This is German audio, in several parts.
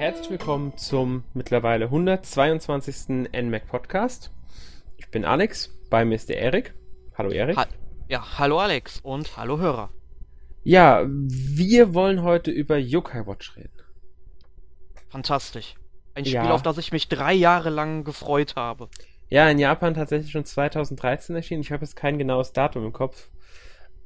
Herzlich willkommen zum mittlerweile 122. NMAC Podcast. Ich bin Alex, bei mir ist der Erik. Hallo Erik. Ha ja, hallo Alex und hallo Hörer. Ja, wir wollen heute über Yokai Watch reden. Fantastisch. Ein Spiel, ja. auf das ich mich drei Jahre lang gefreut habe. Ja, in Japan tatsächlich schon 2013 erschienen. Ich habe jetzt kein genaues Datum im Kopf.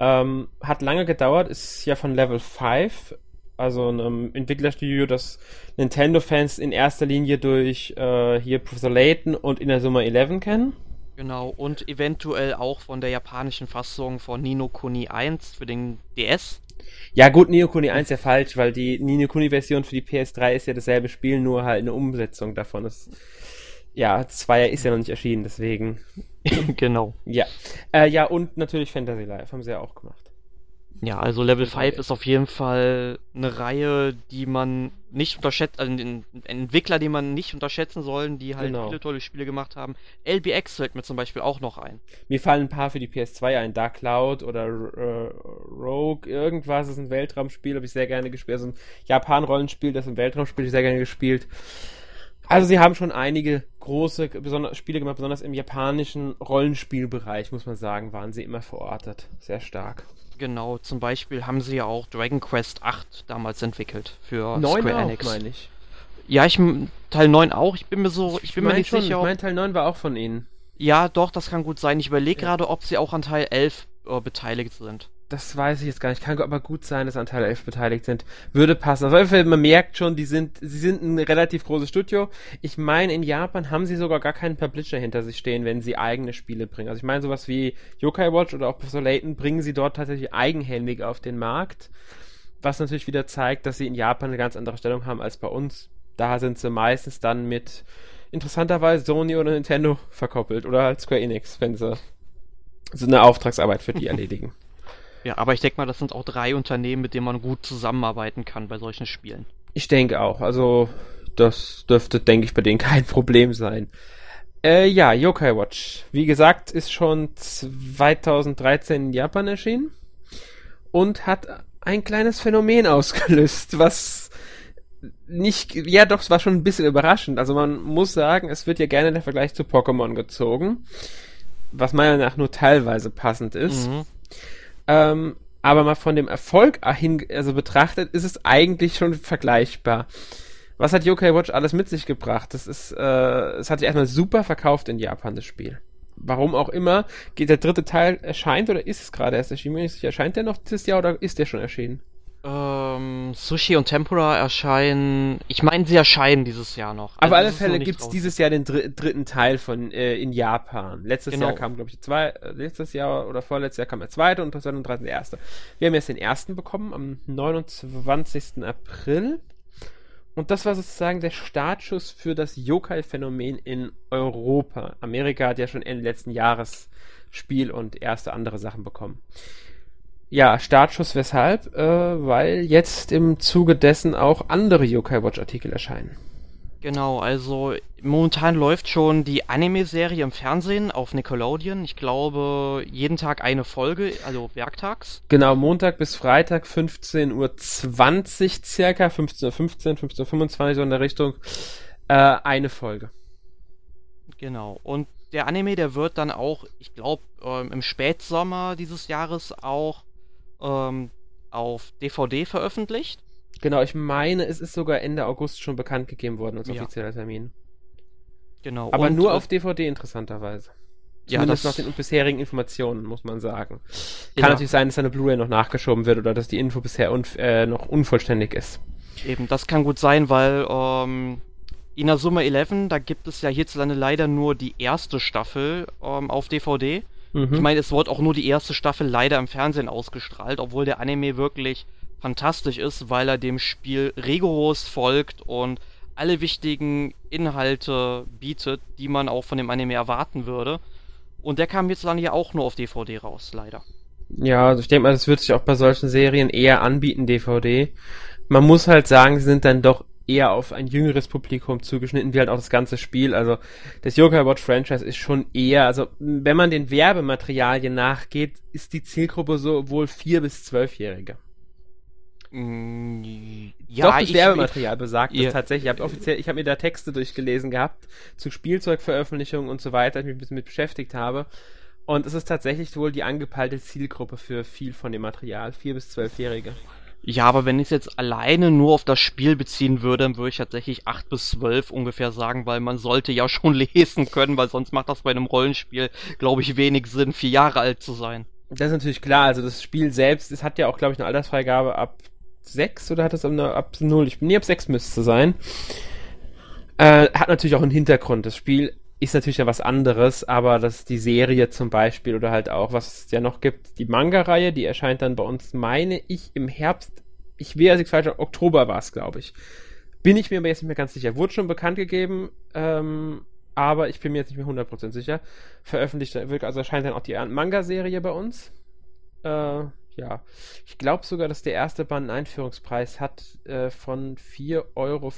Ähm, hat lange gedauert, ist ja von Level 5, also einem Entwicklerstudio, das Nintendo-Fans in erster Linie durch äh, hier Professor Layton und in der Summe 11 kennen. Genau, und eventuell auch von der japanischen Fassung von Nino Kuni 1 für den DS. Ja gut, Nino Kuni 1 ist ja falsch, weil die Nino Kuni Version für die PS3 ist ja dasselbe Spiel, nur halt eine Umsetzung davon. Das, ja, 2 ist ja noch nicht erschienen, deswegen. genau. Ja. Äh, ja, und natürlich Fantasy Life haben sie ja auch gemacht. Ja, also Level 5 ist auf jeden Fall eine Reihe, die man nicht unterschätzt, also ein Entwickler, die man nicht unterschätzen sollen, die halt genau. viele tolle Spiele gemacht haben. LBX fällt mir zum Beispiel auch noch ein. Mir fallen ein paar für die PS2 ein. Dark Cloud oder äh, Rogue, irgendwas ist ein Weltraumspiel, habe ich sehr gerne gespielt. Also ein Japan-Rollenspiel, das ist ein Weltraumspiel, ich sehr gerne gespielt. Also sie haben schon einige große Spiele gemacht, besonders im japanischen Rollenspielbereich, muss man sagen, waren sie immer verortet. Sehr stark. Genau, zum Beispiel haben sie ja auch Dragon Quest 8 damals entwickelt für 9 Square auch, Enix. meine ich. Ja, ich Teil 9 auch. Ich bin mir so, ich, ich bin mir nicht schon, sicher. Ich meine, Teil 9 war auch von ihnen. Ja, doch, das kann gut sein. Ich überlege ja. gerade, ob sie auch an Teil 11 äh, beteiligt sind das weiß ich jetzt gar nicht. Kann aber gut sein, dass Anteil 11 beteiligt sind. Würde passen. Auf jeden Fall, man merkt schon, die sind, sie sind ein relativ großes Studio. Ich meine, in Japan haben sie sogar gar keinen Publisher hinter sich stehen, wenn sie eigene Spiele bringen. Also ich meine, sowas wie Yokai Watch oder auch Professor Layton bringen sie dort tatsächlich eigenhändig auf den Markt. Was natürlich wieder zeigt, dass sie in Japan eine ganz andere Stellung haben als bei uns. Da sind sie meistens dann mit interessanterweise Sony oder Nintendo verkoppelt oder halt Square Enix, wenn sie so eine Auftragsarbeit für die erledigen. Ja, aber ich denke mal, das sind auch drei Unternehmen, mit denen man gut zusammenarbeiten kann bei solchen Spielen. Ich denke auch. Also, das dürfte, denke ich, bei denen kein Problem sein. Äh, ja, Yokai Watch. Wie gesagt, ist schon 2013 in Japan erschienen und hat ein kleines Phänomen ausgelöst, was nicht, ja doch, es war schon ein bisschen überraschend. Also man muss sagen, es wird ja gerne der Vergleich zu Pokémon gezogen, was meiner Meinung nach nur teilweise passend ist. Mhm. Ähm, aber mal von dem Erfolg hin, also betrachtet, ist es eigentlich schon vergleichbar. Was hat Yokai Watch alles mit sich gebracht? Das ist, äh, es hat sich erstmal super verkauft in Japan, das Spiel. Warum auch immer, geht der dritte Teil erscheint oder ist es gerade erst erschienen? Erscheint der noch dieses Jahr oder ist der schon erschienen? Ähm, Sushi und Tempura erscheinen. Ich meine, sie erscheinen dieses Jahr noch. Also Auf alle Fälle gibt es dieses Jahr den dr dritten Teil von äh, in Japan. Letztes genau. Jahr kam, glaube ich, zwei, äh, letztes Jahr oder vorletztes Jahr kam der zweite und 2013 der erste. Wir haben jetzt den ersten bekommen am 29. April. Und das war sozusagen der Startschuss für das Yokai-Phänomen in Europa. Amerika hat ja schon Ende letzten Jahres Spiel und erste andere Sachen bekommen. Ja, Startschuss weshalb? Äh, weil jetzt im Zuge dessen auch andere Yokai Watch Artikel erscheinen. Genau, also momentan läuft schon die Anime-Serie im Fernsehen auf Nickelodeon. Ich glaube, jeden Tag eine Folge, also werktags. Genau, Montag bis Freitag 15.20 Uhr circa, 15.15 Uhr, 15.25 Uhr so in der Richtung, äh, eine Folge. Genau, und der Anime, der wird dann auch, ich glaube, äh, im Spätsommer dieses Jahres auch ähm, auf DVD veröffentlicht. Genau, ich meine, es ist sogar Ende August schon bekannt gegeben worden als offizieller ja. Termin. Genau. Aber und, nur äh, auf DVD interessanterweise. Zumindest ja, nach den bisherigen Informationen, muss man sagen. Kann ja. natürlich sein, dass eine Blu-ray noch nachgeschoben wird oder dass die Info bisher unf äh, noch unvollständig ist. Eben, das kann gut sein, weil ähm, Inazuma 11, da gibt es ja hierzulande leider nur die erste Staffel ähm, auf DVD. Mhm. Ich meine, es wurde auch nur die erste Staffel leider im Fernsehen ausgestrahlt, obwohl der Anime wirklich fantastisch ist, weil er dem Spiel rigoros folgt und alle wichtigen Inhalte bietet, die man auch von dem Anime erwarten würde. Und der kam jetzt dann ja auch nur auf DVD raus, leider. Ja, also ich denke mal, das wird sich auch bei solchen Serien eher anbieten, DVD. Man muss halt sagen, sie sind dann doch eher auf ein jüngeres Publikum zugeschnitten, wie halt auch das ganze Spiel. Also das Yokai Watch Franchise ist schon eher, also wenn man den Werbematerialien nachgeht, ist die Zielgruppe so wohl vier bis zwölfjährige. Mm, ja, Doch, das ich, Werbematerial besagt ja. tatsächlich. Ich habe offiziell, ich habe mir da Texte durchgelesen gehabt zu Spielzeugveröffentlichungen und so weiter, ich mich ein bisschen mit beschäftigt habe. Und es ist tatsächlich wohl die angepeilte Zielgruppe für viel von dem Material, vier bis zwölfjährige. Ja, aber wenn ich es jetzt alleine nur auf das Spiel beziehen würde, dann würde ich tatsächlich 8 bis 12 ungefähr sagen, weil man sollte ja schon lesen können, weil sonst macht das bei einem Rollenspiel, glaube ich, wenig Sinn, vier Jahre alt zu sein. Das ist natürlich klar, also das Spiel selbst, es hat ja auch, glaube ich, eine Altersfreigabe ab 6 oder hat es ab 0? Ich bin nie ab 6 müsste sein. Äh, hat natürlich auch einen Hintergrund. Das Spiel ist natürlich ja was anderes, aber das die Serie zum Beispiel oder halt auch, was es ja noch gibt, die Manga-Reihe, die erscheint dann bei uns, meine ich, im Herbst. Ich als ich falsch Oktober war es, glaube ich. Bin ich mir aber jetzt nicht mehr ganz sicher. Wurde schon bekannt gegeben, ähm, aber ich bin mir jetzt nicht mehr 100% sicher. Veröffentlicht, also erscheint dann auch die Manga-Serie bei uns. Äh, ja. Ich glaube sogar, dass der erste Band einen Einführungspreis hat äh, von 4,95 Euro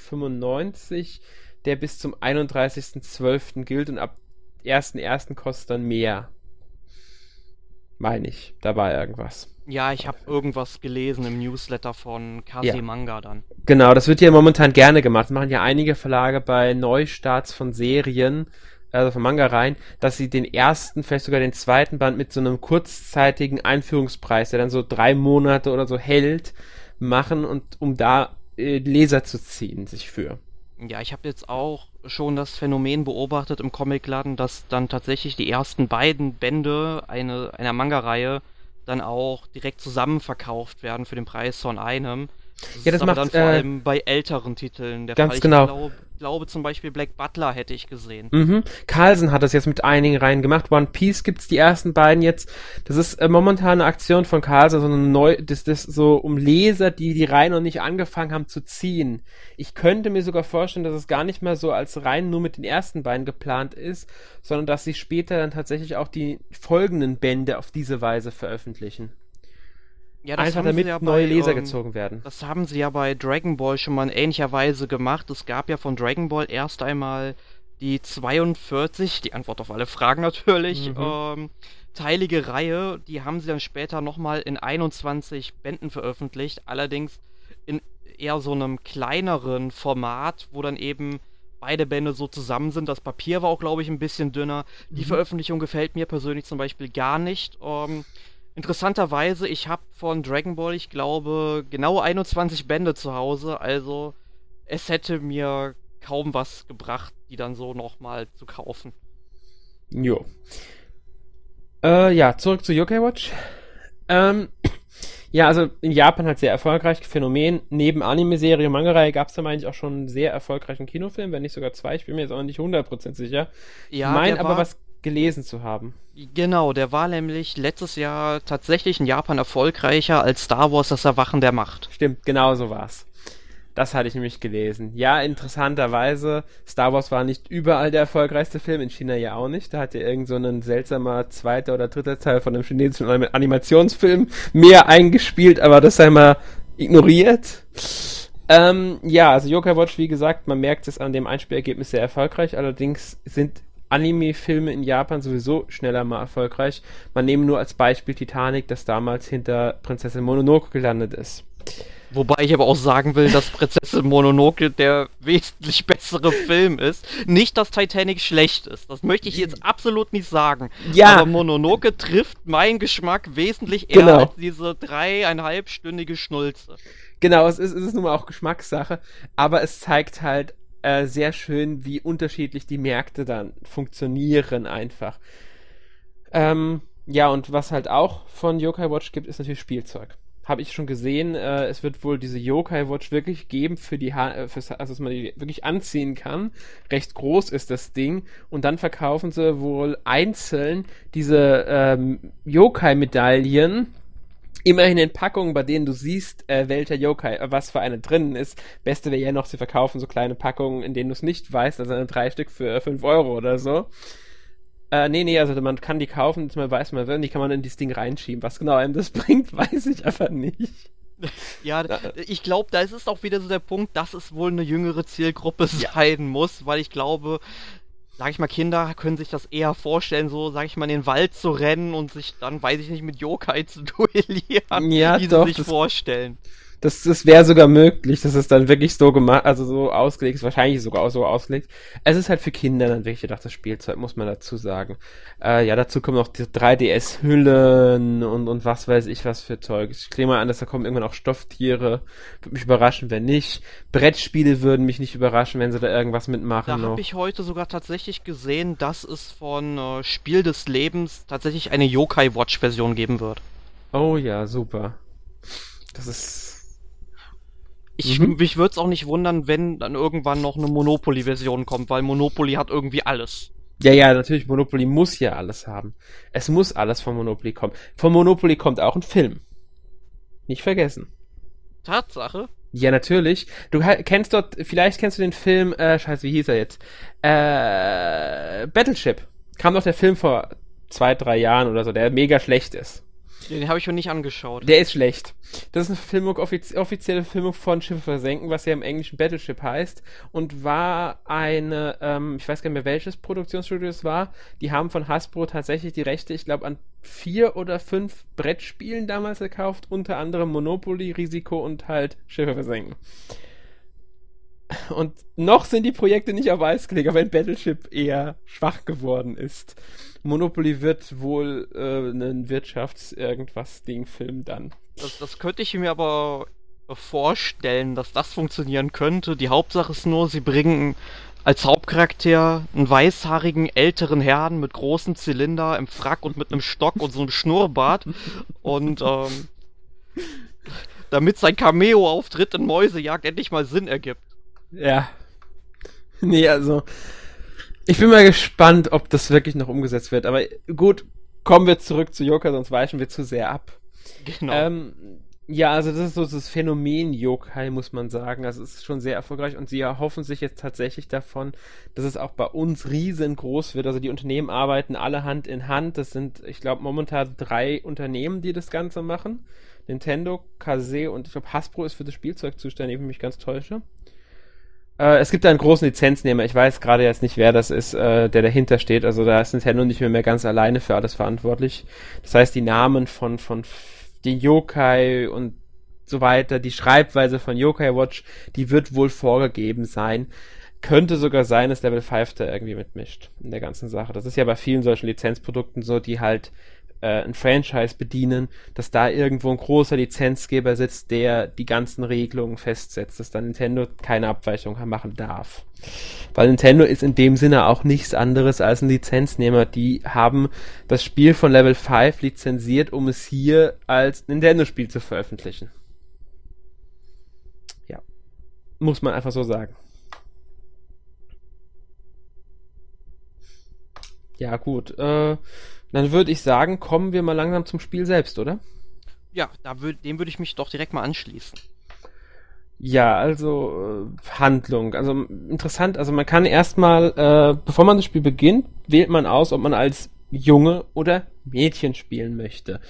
der bis zum 31.12. gilt und ab 1.1. kostet dann mehr. Meine ich, da war irgendwas. Ja, ich habe irgendwas gelesen im Newsletter von Kase ja. Manga dann. Genau, das wird ja momentan gerne gemacht. Das machen ja einige Verlage bei Neustarts von Serien, also von Manga rein, dass sie den ersten, vielleicht sogar den zweiten Band mit so einem kurzzeitigen Einführungspreis, der dann so drei Monate oder so hält, machen und um da äh, Leser zu ziehen, sich für. Ja, ich habe jetzt auch schon das Phänomen beobachtet im Comicladen, dass dann tatsächlich die ersten beiden Bände eine, einer Manga-Reihe dann auch direkt zusammen verkauft werden für den Preis von einem. Das ja, das macht dann vor äh, allem bei älteren Titeln der ganz Fall. Ich genau. Glaube, glaube zum Beispiel Black Butler hätte ich gesehen. Mhm. Carlsen hat das jetzt mit einigen Reihen gemacht. One Piece gibt's die ersten beiden jetzt. Das ist äh, momentan eine Aktion von Carlsen, so eine neu, das, das so um Leser, die die Reihen noch nicht angefangen haben zu ziehen. Ich könnte mir sogar vorstellen, dass es gar nicht mehr so als Reihen nur mit den ersten beiden geplant ist, sondern dass sie später dann tatsächlich auch die folgenden Bände auf diese Weise veröffentlichen. Ja, das Einfach damit ja neue Leser ähm, gezogen werden. Das haben sie ja bei Dragon Ball schon mal in ähnlicher Weise gemacht. Es gab ja von Dragon Ball erst einmal die 42, die Antwort auf alle Fragen natürlich, mhm. ähm, teilige Reihe. Die haben sie dann später nochmal in 21 Bänden veröffentlicht. Allerdings in eher so einem kleineren Format, wo dann eben beide Bände so zusammen sind. Das Papier war auch, glaube ich, ein bisschen dünner. Die mhm. Veröffentlichung gefällt mir persönlich zum Beispiel gar nicht. Ähm, Interessanterweise, ich habe von Dragon Ball, ich glaube, genau 21 Bände zu Hause, also es hätte mir kaum was gebracht, die dann so nochmal zu kaufen. Jo. Äh, ja, zurück zu Yokai Watch. Ähm, ja, also in Japan halt sehr erfolgreich. Phänomen. Neben Anime-Serie und Manga-Reihe gab es da, meine ich, auch schon einen sehr erfolgreichen Kinofilm, wenn nicht sogar zwei. Ich bin mir jetzt auch nicht 100% sicher. Ja, ich meine aber, was gelesen zu haben. Genau, der war nämlich letztes Jahr tatsächlich in Japan erfolgreicher als Star Wars das Erwachen der Macht. Stimmt, genau so war's. Das hatte ich nämlich gelesen. Ja, interessanterweise, Star Wars war nicht überall der erfolgreichste Film, in China ja auch nicht. Da hat ja irgend so ein seltsamer zweiter oder dritter Teil von einem chinesischen Animationsfilm mehr eingespielt, aber das sei mal ignoriert. Ähm, ja, also Yokai Watch, wie gesagt, man merkt es an dem Einspielergebnis sehr erfolgreich, allerdings sind Anime-Filme in Japan sowieso schneller mal erfolgreich. Man nehme nur als Beispiel Titanic, das damals hinter Prinzessin Mononoke gelandet ist. Wobei ich aber auch sagen will, dass Prinzessin Mononoke der wesentlich bessere Film ist. Nicht, dass Titanic schlecht ist. Das möchte ich jetzt absolut nicht sagen. Ja. Aber Mononoke trifft meinen Geschmack wesentlich eher genau. als diese dreieinhalbstündige Schnulze. Genau, es ist, es ist nun mal auch Geschmackssache, aber es zeigt halt äh, sehr schön, wie unterschiedlich die Märkte dann funktionieren einfach. Ähm, ja, und was halt auch von Yokai Watch gibt, ist natürlich Spielzeug. Habe ich schon gesehen, äh, es wird wohl diese Yokai Watch wirklich geben für die ha äh, fürs, also dass man die wirklich anziehen kann. Recht groß ist das Ding. Und dann verkaufen sie wohl einzeln diese ähm, Yokai-Medaillen immerhin in Packungen, bei denen du siehst, äh, welcher Yokai, äh, was für eine drinnen ist. Beste wäre ja noch, sie verkaufen so kleine Packungen, in denen du es nicht weißt, also drei Stück für fünf Euro oder so. Äh, nee, nee, also man kann die kaufen, man weiß, man will, und die kann man in dieses Ding reinschieben. Was genau einem das bringt, weiß ich einfach nicht. Ja, ich glaube, da ist es auch wieder so der Punkt, dass es wohl eine jüngere Zielgruppe sein muss, weil ich glaube, sag ich mal, Kinder können sich das eher vorstellen, so, sag ich mal, in den Wald zu rennen und sich dann, weiß ich nicht, mit Yokai zu duellieren, ja, wie doch, sie sich vorstellen. Das, das wäre sogar möglich, dass es dann wirklich so gemacht, also so ausgelegt ist, wahrscheinlich sogar auch so ausgelegt. Es ist halt für Kinder dann wirklich gedacht, das Spielzeug, muss man dazu sagen. Äh, ja, dazu kommen noch die 3DS-Hüllen und, und was weiß ich was für Zeug. Ich nehme mal an, dass da kommen irgendwann auch Stofftiere. Würde mich überraschen, wenn nicht. Brettspiele würden mich nicht überraschen, wenn sie da irgendwas mitmachen. Da habe ich heute sogar tatsächlich gesehen, dass es von äh, Spiel des Lebens tatsächlich eine Yokai Watch-Version geben wird. Oh ja, super. Das ist ich, mhm. Mich würde es auch nicht wundern, wenn dann irgendwann noch eine Monopoly-Version kommt, weil Monopoly hat irgendwie alles. Ja, ja, natürlich, Monopoly muss ja alles haben. Es muss alles von Monopoly kommen. Von Monopoly kommt auch ein Film. Nicht vergessen. Tatsache? Ja, natürlich. Du kennst dort, vielleicht kennst du den Film, äh, scheiße, wie hieß er jetzt? Äh, Battleship. Kam doch der Film vor zwei, drei Jahren oder so, der mega schlecht ist. Den habe ich schon nicht angeschaut. Der ist schlecht. Das ist eine Filmung, offiz offizielle Filmung von Schiffe versenken, was ja im Englischen Battleship heißt. Und war eine, ähm, ich weiß gar nicht mehr welches Produktionsstudio es war. Die haben von Hasbro tatsächlich die Rechte, ich glaube, an vier oder fünf Brettspielen damals gekauft. Unter anderem Monopoly, Risiko und halt Schiffe versenken. Und noch sind die Projekte nicht auf Eis gelegt, wenn Battleship eher schwach geworden ist. Monopoly wird wohl äh, einen Wirtschafts-Irgendwas-Ding-Film dann. Das, das könnte ich mir aber vorstellen, dass das funktionieren könnte. Die Hauptsache ist nur, sie bringen als Hauptcharakter einen weißhaarigen älteren Herrn mit großem Zylinder im Frack und mit einem Stock und so einem Schnurrbart. und ähm, damit sein Cameo-Auftritt in Mäusejagd endlich mal Sinn ergibt. Ja. Nee, also ich bin mal gespannt, ob das wirklich noch umgesetzt wird. Aber gut, kommen wir zurück zu Yokai, sonst weichen wir zu sehr ab. Genau. Ähm, ja, also das ist so das Phänomen Yokai, muss man sagen. Also es ist schon sehr erfolgreich und sie erhoffen sich jetzt tatsächlich davon, dass es auch bei uns riesengroß wird. Also die Unternehmen arbeiten alle Hand in Hand. Das sind, ich glaube, momentan drei Unternehmen, die das Ganze machen. Nintendo, Kase und ich glaube Hasbro ist für das Spielzeug zuständig, wenn ich mich ganz täusche. Äh, es gibt einen großen Lizenznehmer, ich weiß gerade jetzt nicht, wer das ist, äh, der dahinter steht. Also da ist Nintendo nicht mehr, mehr ganz alleine für alles verantwortlich. Das heißt, die Namen von, von den Yokai und so weiter, die Schreibweise von Yokai Watch, die wird wohl vorgegeben sein. Könnte sogar sein, dass Level 5 da irgendwie mitmischt in der ganzen Sache. Das ist ja bei vielen solchen Lizenzprodukten so, die halt äh, ein Franchise bedienen, dass da irgendwo ein großer Lizenzgeber sitzt, der die ganzen Regelungen festsetzt, dass dann Nintendo keine Abweichung machen darf. Weil Nintendo ist in dem Sinne auch nichts anderes als ein Lizenznehmer. Die haben das Spiel von Level 5 lizenziert, um es hier als Nintendo-Spiel zu veröffentlichen. Ja. Muss man einfach so sagen. Ja, gut. Äh, dann würde ich sagen, kommen wir mal langsam zum Spiel selbst, oder? Ja, da würd, dem würde ich mich doch direkt mal anschließen. Ja, also äh, Handlung. Also interessant, also man kann erstmal, äh, bevor man das Spiel beginnt, wählt man aus, ob man als Junge oder Mädchen spielen möchte.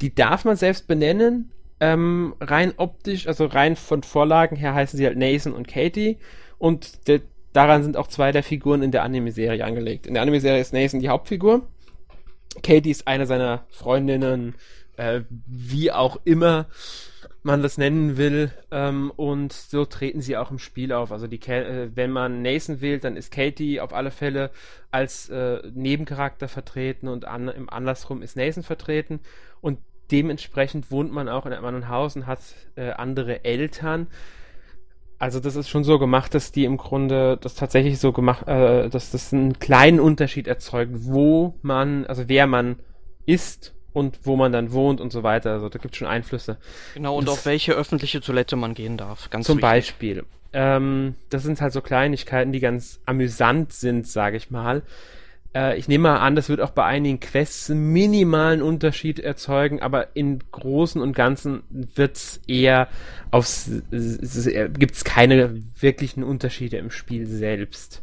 Die darf man selbst benennen. Ähm, rein optisch, also rein von Vorlagen her heißen sie halt Nathan und Katie. Und de, daran sind auch zwei der Figuren in der Anime-Serie angelegt. In der Anime-Serie ist Nathan die Hauptfigur Katie ist eine seiner Freundinnen, äh, wie auch immer man das nennen will. Ähm, und so treten sie auch im Spiel auf. Also die, äh, wenn man Nathan wählt, dann ist Katie auf alle Fälle als äh, Nebencharakter vertreten und an, im andersrum ist Nathan vertreten. Und dementsprechend wohnt man auch in einem anderen Haus und hat äh, andere Eltern. Also das ist schon so gemacht, dass die im Grunde das tatsächlich so gemacht, äh, dass das einen kleinen Unterschied erzeugt, wo man, also wer man ist und wo man dann wohnt und so weiter. Also da gibt es schon Einflüsse. Genau, und das, auf welche öffentliche Toilette man gehen darf. Ganz zum wichtig. Beispiel. Ähm, das sind halt so Kleinigkeiten, die ganz amüsant sind, sage ich mal. Äh, ich nehme mal an, das wird auch bei einigen Quests einen minimalen Unterschied erzeugen, aber im Großen und Ganzen wird's eher aufs, gibt es keine wirklichen Unterschiede im Spiel selbst.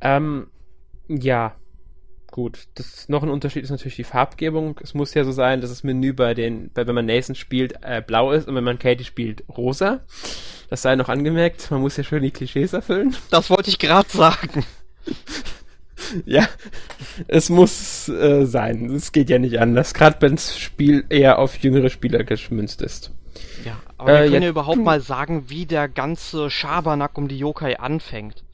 Ähm, ja, gut. Das noch ein Unterschied ist natürlich die Farbgebung. Es muss ja so sein, dass das Menü bei den, bei, wenn man Nathan spielt, äh, blau ist und wenn man Katie spielt, rosa. Das sei noch angemerkt. Man muss ja schön die Klischees erfüllen. Das wollte ich gerade sagen. ja, es muss äh, sein. Es geht ja nicht anders. Gerade wenn das Spiel eher auf jüngere Spieler geschmünzt ist. Ja, Aber wir äh, können ja, ja überhaupt mal sagen, wie der ganze Schabernack um die Yokai anfängt.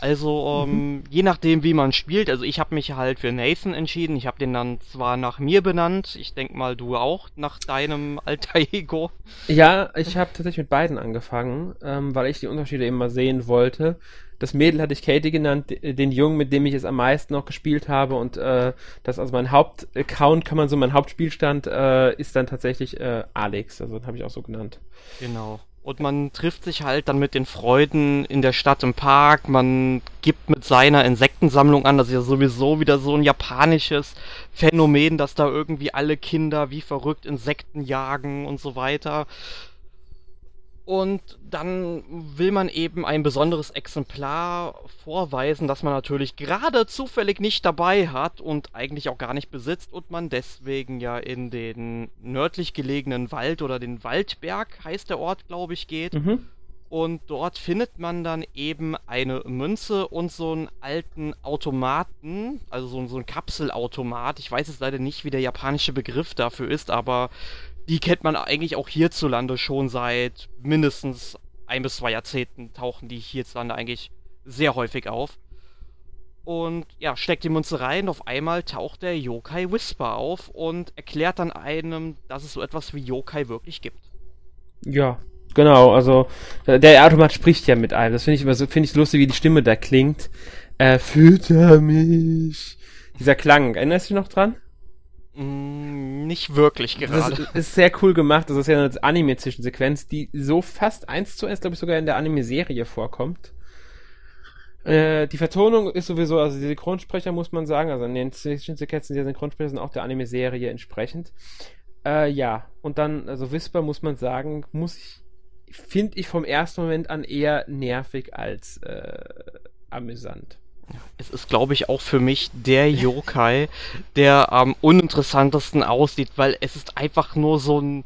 Also, ähm, mhm. je nachdem, wie man spielt, also ich habe mich halt für Nathan entschieden. Ich habe den dann zwar nach mir benannt, ich denke mal, du auch, nach deinem alter Ego. Ja, ich habe tatsächlich mit beiden angefangen, ähm, weil ich die Unterschiede eben mal sehen wollte. Das Mädel hatte ich Katie genannt, den Jungen, mit dem ich es am meisten noch gespielt habe und äh, das also mein Hauptaccount, kann man so, mein Hauptspielstand äh, ist dann tatsächlich äh, Alex, also habe ich auch so genannt. Genau. Und man trifft sich halt dann mit den Freuden in der Stadt im Park. Man gibt mit seiner Insektensammlung an. Das ist ja sowieso wieder so ein japanisches Phänomen, dass da irgendwie alle Kinder wie verrückt Insekten jagen und so weiter. Und dann will man eben ein besonderes Exemplar vorweisen, das man natürlich gerade zufällig nicht dabei hat und eigentlich auch gar nicht besitzt und man deswegen ja in den nördlich gelegenen Wald oder den Waldberg heißt der Ort, glaube ich, geht. Mhm. Und dort findet man dann eben eine Münze und so einen alten Automaten, also so, so ein Kapselautomat. Ich weiß jetzt leider nicht, wie der japanische Begriff dafür ist, aber die kennt man eigentlich auch hierzulande schon seit mindestens ein bis zwei Jahrzehnten tauchen die hierzulande eigentlich sehr häufig auf. Und ja, steckt die Münze rein, auf einmal taucht der Yokai Whisper auf und erklärt dann einem, dass es so etwas wie Yokai wirklich gibt. Ja, genau, also der Automat spricht ja mit einem. Das finde ich immer so, finde ich lustig, wie die Stimme da klingt. Äh, fütter mich. Dieser Klang, erinnerst du dich noch dran? Mm, nicht wirklich gerade. Das ist sehr cool gemacht. Das ist ja eine Anime-Zwischensequenz, die so fast eins zu eins, glaube ich, sogar in der Anime-Serie vorkommt. Äh, die Vertonung ist sowieso, also die Synchronsprecher muss man sagen, also in den Zwischensequenzen, die Synchronsprecher sind auch der Anime-Serie entsprechend. Äh, ja, und dann, also Whisper muss man sagen, muss ich, finde ich vom ersten Moment an eher nervig als äh, amüsant. Es ist, glaube ich, auch für mich der Yokai, der am uninteressantesten aussieht, weil es ist einfach nur so ein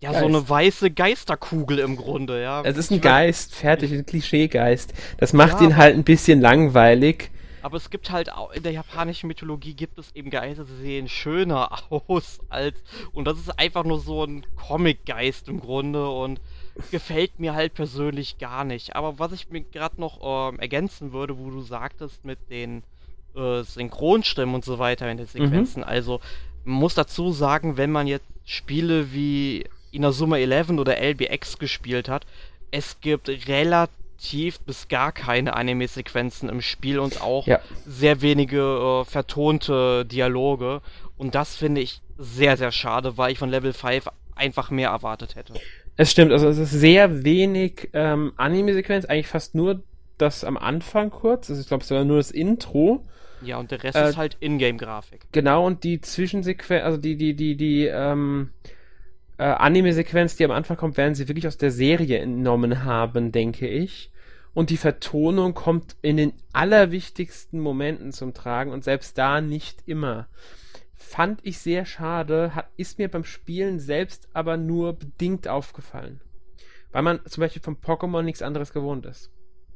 ja, Geist. so eine weiße Geisterkugel im Grunde, ja. Es ist ein Geist, fertig, ein Klischeegeist. Das macht ja, ihn halt ein bisschen langweilig. Aber es gibt halt auch, in der japanischen Mythologie gibt es eben Geister, die sehen schöner aus als, und das ist einfach nur so ein Comic-Geist im Grunde und gefällt mir halt persönlich gar nicht. Aber was ich mir gerade noch ähm, ergänzen würde, wo du sagtest mit den äh, Synchronstimmen und so weiter in den Sequenzen, mhm. also man muss dazu sagen, wenn man jetzt Spiele wie Inazuma 11 oder LBX gespielt hat, es gibt relativ bis gar keine Anime-Sequenzen im Spiel und auch ja. sehr wenige äh, vertonte Dialoge. Und das finde ich sehr, sehr schade, weil ich von Level 5 einfach mehr erwartet hätte. Es stimmt, also es ist sehr wenig ähm, Anime-Sequenz, eigentlich fast nur das am Anfang kurz. Also ich glaube, es war nur das Intro. Ja, und der Rest äh, ist halt Ingame-Grafik. Genau, und die Zwischensequenz, also die, die, die, die, ähm, äh, Anime-Sequenz, die am Anfang kommt, werden sie wirklich aus der Serie entnommen haben, denke ich. Und die Vertonung kommt in den allerwichtigsten Momenten zum Tragen und selbst da nicht immer fand ich sehr schade, hat, ist mir beim Spielen selbst aber nur bedingt aufgefallen. Weil man zum Beispiel vom Pokémon nichts anderes gewohnt ist.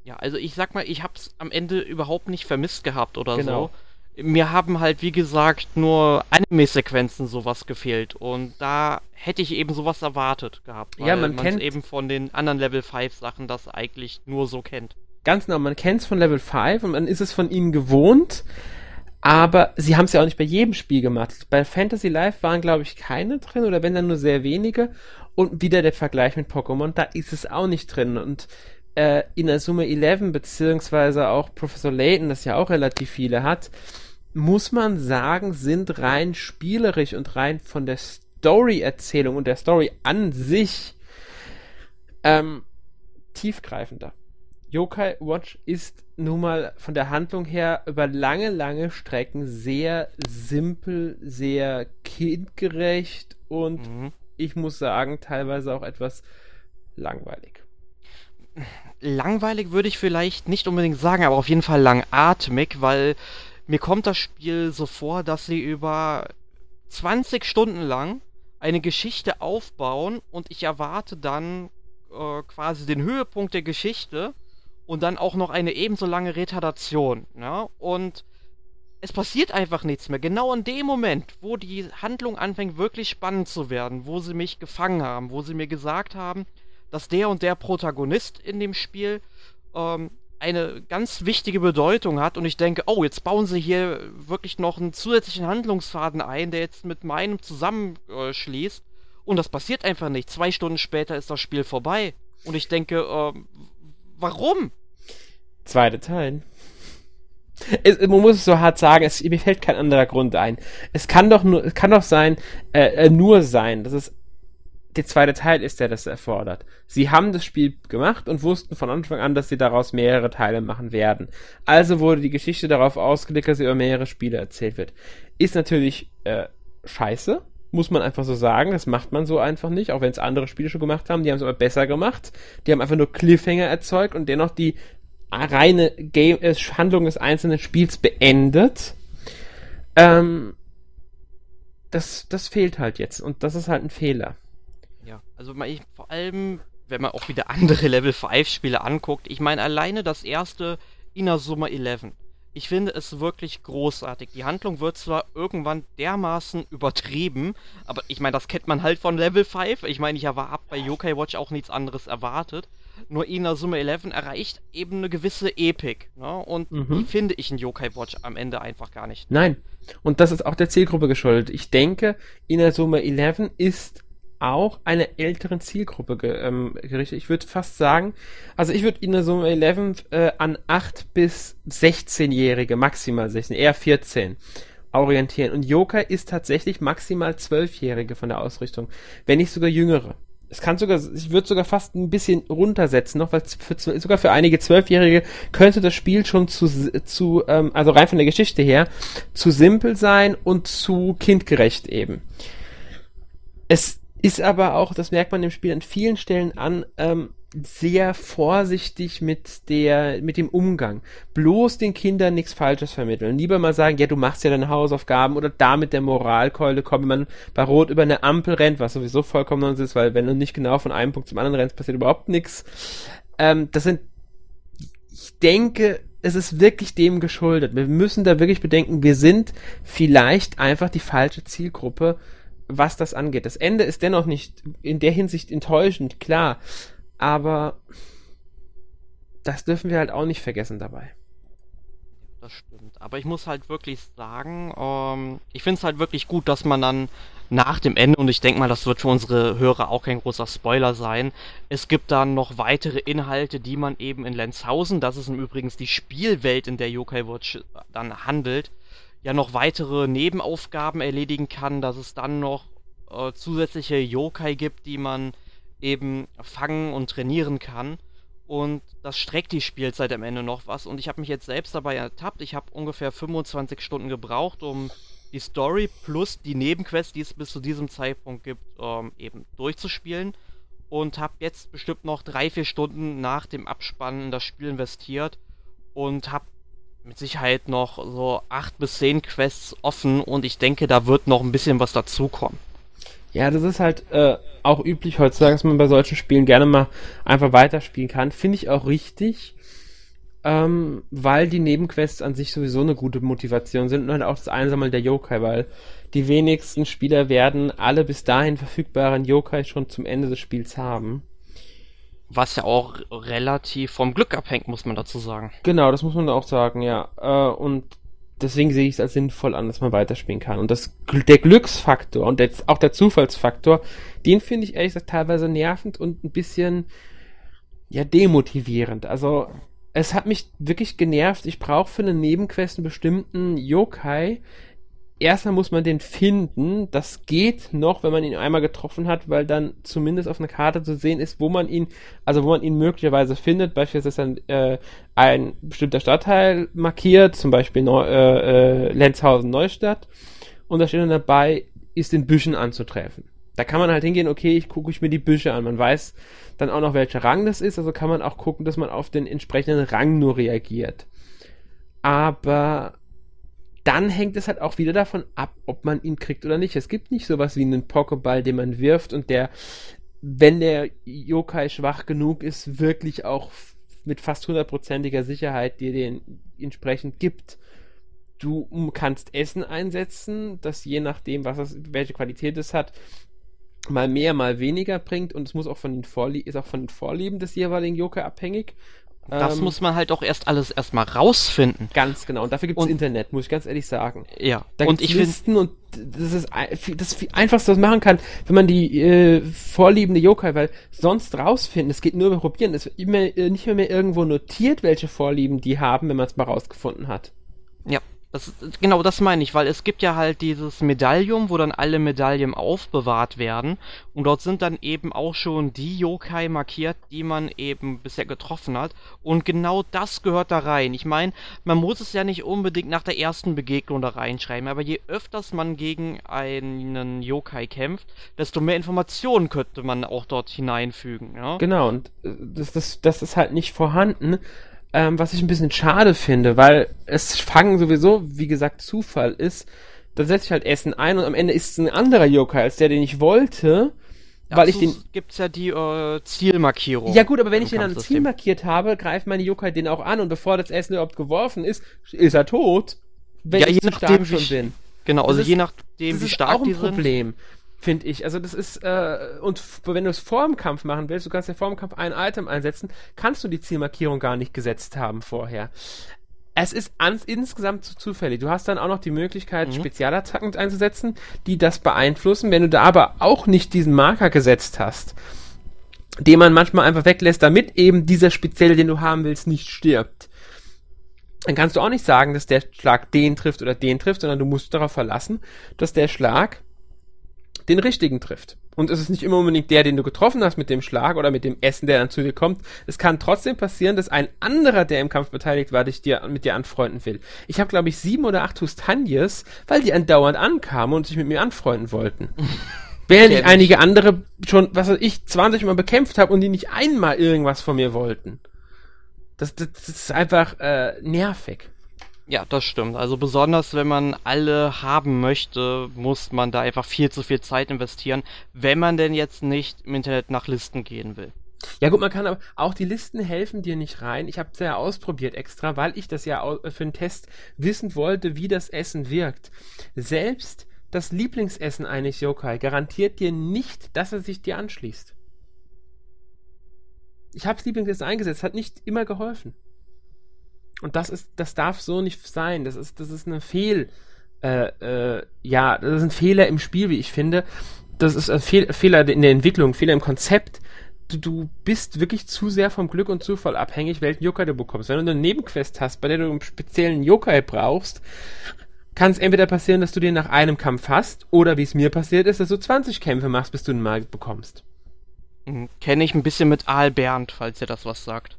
Ja, also ich sag mal, ich hab's am Ende überhaupt nicht vermisst gehabt oder genau. so. Mir haben halt, wie gesagt, nur Anime-Sequenzen sowas gefehlt. Und da hätte ich eben sowas erwartet gehabt. ja, man kennt eben von den anderen Level 5 Sachen das eigentlich nur so kennt. Ganz genau, man kennt es von Level 5 und man ist es von ihnen gewohnt. Aber sie haben es ja auch nicht bei jedem Spiel gemacht. Bei Fantasy Life waren, glaube ich, keine drin oder wenn dann nur sehr wenige. Und wieder der Vergleich mit Pokémon, da ist es auch nicht drin. Und äh, Inazuma 11 beziehungsweise auch Professor Layton, das ja auch relativ viele hat, muss man sagen, sind rein spielerisch und rein von der Story-Erzählung und der Story an sich ähm, tiefgreifender. Yokai Watch ist nun mal von der Handlung her über lange, lange Strecken sehr simpel, sehr kindgerecht und mhm. ich muss sagen, teilweise auch etwas langweilig. Langweilig würde ich vielleicht nicht unbedingt sagen, aber auf jeden Fall langatmig, weil mir kommt das Spiel so vor, dass sie über 20 Stunden lang eine Geschichte aufbauen und ich erwarte dann äh, quasi den Höhepunkt der Geschichte und dann auch noch eine ebenso lange Retardation. Ne? Und es passiert einfach nichts mehr. Genau in dem Moment, wo die Handlung anfängt wirklich spannend zu werden, wo sie mich gefangen haben, wo sie mir gesagt haben, dass der und der Protagonist in dem Spiel ähm, eine ganz wichtige Bedeutung hat und ich denke, oh, jetzt bauen sie hier wirklich noch einen zusätzlichen Handlungsfaden ein, der jetzt mit meinem zusammenschließt und das passiert einfach nicht. Zwei Stunden später ist das Spiel vorbei und ich denke, äh, warum? Zweite Teil. Es, man muss es so hart sagen, es, mir fällt kein anderer Grund ein. Es kann doch nur, kann doch sein, äh, äh nur sein, dass es der zweite Teil ist, der das erfordert. Sie haben das Spiel gemacht und wussten von Anfang an, dass sie daraus mehrere Teile machen werden. Also wurde die Geschichte darauf ausgelegt, dass sie über mehrere Spiele erzählt wird. Ist natürlich äh, scheiße, muss man einfach so sagen. Das macht man so einfach nicht, auch wenn es andere Spiele schon gemacht haben. Die haben es aber besser gemacht. Die haben einfach nur Cliffhanger erzeugt und dennoch die reine Game äh, Handlung des einzelnen Spiels beendet. Ähm, das, das fehlt halt jetzt und das ist halt ein Fehler. Ja, also ich, vor allem, wenn man auch wieder andere Level 5 Spiele anguckt, ich meine alleine das erste Inazuma 11. Ich finde es wirklich großartig. Die Handlung wird zwar irgendwann dermaßen übertrieben, aber ich meine, das kennt man halt von Level 5. Ich meine, ich habe bei Yokai Watch auch nichts anderes erwartet. Nur Inazuma 11 erreicht eben eine gewisse Epik. Ne? Und mhm. die finde ich in Yokai Watch am Ende einfach gar nicht. Nein. Und das ist auch der Zielgruppe geschuldet. Ich denke, Inazuma 11 ist auch einer älteren Zielgruppe ge ähm, gerichtet. Ich würde fast sagen, also ich würde in so 11 äh, an 8 bis 16-Jährige, maximal 16, eher 14 orientieren. Und Yokai ist tatsächlich maximal 12-Jährige von der Ausrichtung, wenn nicht sogar jüngere. Es kann sogar, ich würde sogar fast ein bisschen runtersetzen noch, weil für, sogar für einige Zwölfjährige könnte das Spiel schon zu, zu ähm, also rein von der Geschichte her, zu simpel sein und zu kindgerecht eben. Es ist aber auch, das merkt man im Spiel an vielen Stellen an, ähm, sehr vorsichtig mit der, mit dem Umgang. Bloß den Kindern nichts Falsches vermitteln. Lieber mal sagen, ja, du machst ja deine Hausaufgaben oder da mit der Moralkeule kommen, wenn man bei Rot über eine Ampel rennt, was sowieso vollkommen sonst ist, weil wenn du nicht genau von einem Punkt zum anderen rennst, passiert überhaupt nichts. Ähm, das sind, ich denke, es ist wirklich dem geschuldet. Wir müssen da wirklich bedenken, wir sind vielleicht einfach die falsche Zielgruppe was das angeht. Das Ende ist dennoch nicht in der Hinsicht enttäuschend, klar, aber das dürfen wir halt auch nicht vergessen dabei. Das stimmt. Aber ich muss halt wirklich sagen, ähm, ich finde es halt wirklich gut, dass man dann nach dem Ende, und ich denke mal, das wird für unsere Hörer auch kein großer Spoiler sein, es gibt dann noch weitere Inhalte, die man eben in Lenzhausen, das ist im Übrigen die Spielwelt, in der Yokai Watch dann handelt, ja noch weitere Nebenaufgaben erledigen kann, dass es dann noch äh, zusätzliche Yokai gibt, die man eben fangen und trainieren kann. Und das streckt die Spielzeit am Ende noch was. Und ich habe mich jetzt selbst dabei ertappt. Ich habe ungefähr 25 Stunden gebraucht, um die Story plus die Nebenquests, die es bis zu diesem Zeitpunkt gibt, ähm, eben durchzuspielen. Und habe jetzt bestimmt noch drei, vier Stunden nach dem Abspannen in das Spiel investiert und habe mit Sicherheit noch so acht bis zehn Quests offen und ich denke, da wird noch ein bisschen was dazukommen. Ja, das ist halt äh, auch üblich heutzutage, dass man bei solchen Spielen gerne mal einfach weiterspielen kann. Finde ich auch richtig, ähm, weil die Nebenquests an sich sowieso eine gute Motivation sind und halt auch das Einsammeln der Yokai, weil die wenigsten Spieler werden alle bis dahin verfügbaren Yokai schon zum Ende des Spiels haben. Was ja auch relativ vom Glück abhängt, muss man dazu sagen. Genau, das muss man auch sagen, ja. Äh, und deswegen sehe ich es als sinnvoll an, dass man weiterspielen kann. Und das, der Glücksfaktor und der, auch der Zufallsfaktor, den finde ich ehrlich gesagt teilweise nervend und ein bisschen, ja, demotivierend. Also, es hat mich wirklich genervt. Ich brauche für eine Nebenquest einen bestimmten Yokai, erstmal muss man den finden. Das geht noch, wenn man ihn einmal getroffen hat, weil dann zumindest auf einer Karte zu sehen ist, wo man ihn, also wo man ihn möglicherweise findet. Beispielsweise ist dann äh, ein bestimmter Stadtteil markiert, zum Beispiel Neu äh, äh, Lenzhausen Neustadt. Und da steht dann dabei, ist in Büschen anzutreffen. Da kann man halt hingehen, okay, ich gucke ich mir die Büsche an. Man weiß dann auch noch, welcher Rang das ist, also kann man auch gucken, dass man auf den entsprechenden Rang nur reagiert. Aber dann hängt es halt auch wieder davon ab, ob man ihn kriegt oder nicht. Es gibt nicht sowas wie einen Pokéball, den man wirft und der, wenn der Yokai schwach genug ist, wirklich auch mit fast hundertprozentiger Sicherheit dir den entsprechend gibt. du kannst Essen einsetzen, das je nachdem, was es, welche Qualität es hat, mal mehr, mal weniger bringt und es muss auch von den Vorlie ist auch von den Vorlieben des jeweiligen Yokai abhängig. Das ähm, muss man halt auch erst alles erstmal rausfinden. Ganz genau. Und dafür gibt es Internet, muss ich ganz ehrlich sagen. Ja. Da und ich Listen und das ist das einfachste, was man machen kann, wenn man die äh, vorliebende Yokai, weil sonst rausfinden, es geht nur über Probieren. Es wird immer, äh, nicht mehr, mehr irgendwo notiert, welche Vorlieben die haben, wenn man es mal rausgefunden hat. Ja. Das, genau, das meine ich, weil es gibt ja halt dieses Medaillum, wo dann alle Medaillen aufbewahrt werden. Und dort sind dann eben auch schon die Yokai markiert, die man eben bisher getroffen hat. Und genau das gehört da rein. Ich meine, man muss es ja nicht unbedingt nach der ersten Begegnung da reinschreiben, aber je öfters man gegen einen Yokai kämpft, desto mehr Informationen könnte man auch dort hineinfügen. Ja? Genau, und äh, das, das, das ist halt nicht vorhanden ähm, was ich ein bisschen schade finde, weil es Fangen sowieso, wie gesagt, Zufall ist. Da setze ich halt Essen ein und am Ende ist es ein anderer Yokai als der, den ich wollte. Weil Dazu ich den. Gibt's ja die äh, Zielmarkierung. Ja gut, aber wenn ich den dann Ziel markiert habe, greift meine Yokai den auch an und bevor das Essen überhaupt geworfen ist, ist er tot. Wenn ja, ich je nachdem, stark schon bin. Genau, also je nachdem, wie stark die sind. Das ist auch ein Problem finde ich. Also das ist, äh, und wenn du es vor dem Kampf machen willst, du kannst ja vor dem Kampf ein Item einsetzen, kannst du die Zielmarkierung gar nicht gesetzt haben vorher. Es ist ans, insgesamt zu zufällig. Du hast dann auch noch die Möglichkeit, mhm. Spezialattacken einzusetzen, die das beeinflussen. Wenn du da aber auch nicht diesen Marker gesetzt hast, den man manchmal einfach weglässt, damit eben dieser Spezielle, den du haben willst, nicht stirbt, dann kannst du auch nicht sagen, dass der Schlag den trifft oder den trifft, sondern du musst darauf verlassen, dass der Schlag den richtigen trifft. Und es ist nicht immer unbedingt der, den du getroffen hast mit dem Schlag oder mit dem Essen, der dann zu dir kommt. Es kann trotzdem passieren, dass ein anderer, der im Kampf beteiligt war, dich dir, mit dir anfreunden will. Ich habe, glaube ich, sieben oder acht Hustanjes, weil die andauernd ankamen und sich mit mir anfreunden wollten. Während ich einige andere schon, was weiß ich, 20 Mal bekämpft habe und die nicht einmal irgendwas von mir wollten. Das, das, das ist einfach äh, nervig. Ja, das stimmt. Also besonders wenn man alle haben möchte, muss man da einfach viel zu viel Zeit investieren, wenn man denn jetzt nicht im Internet nach Listen gehen will. Ja gut, man kann aber auch die Listen helfen dir nicht rein. Ich habe es ja ausprobiert extra, weil ich das ja für einen Test wissen wollte, wie das Essen wirkt. Selbst das Lieblingsessen eines Yokai garantiert dir nicht, dass er sich dir anschließt. Ich habe Lieblingsessen eingesetzt, hat nicht immer geholfen. Und das ist, das darf so nicht sein. Das ist, das ist eine Fehl, äh, äh, ja, das ist ein Fehler im Spiel, wie ich finde. Das ist ein Fehl, Fehler in der Entwicklung, Fehler im Konzept. Du, du bist wirklich zu sehr vom Glück und Zufall abhängig, welchen Yokai du bekommst. Wenn du eine Nebenquest hast, bei der du einen speziellen Yokai brauchst, kann es entweder passieren, dass du den nach einem Kampf hast, oder wie es mir passiert ist, dass du 20 Kämpfe machst, bis du ihn mal bekommst. Hm, Kenne ich ein bisschen mit Aal Bernd, falls ihr das was sagt.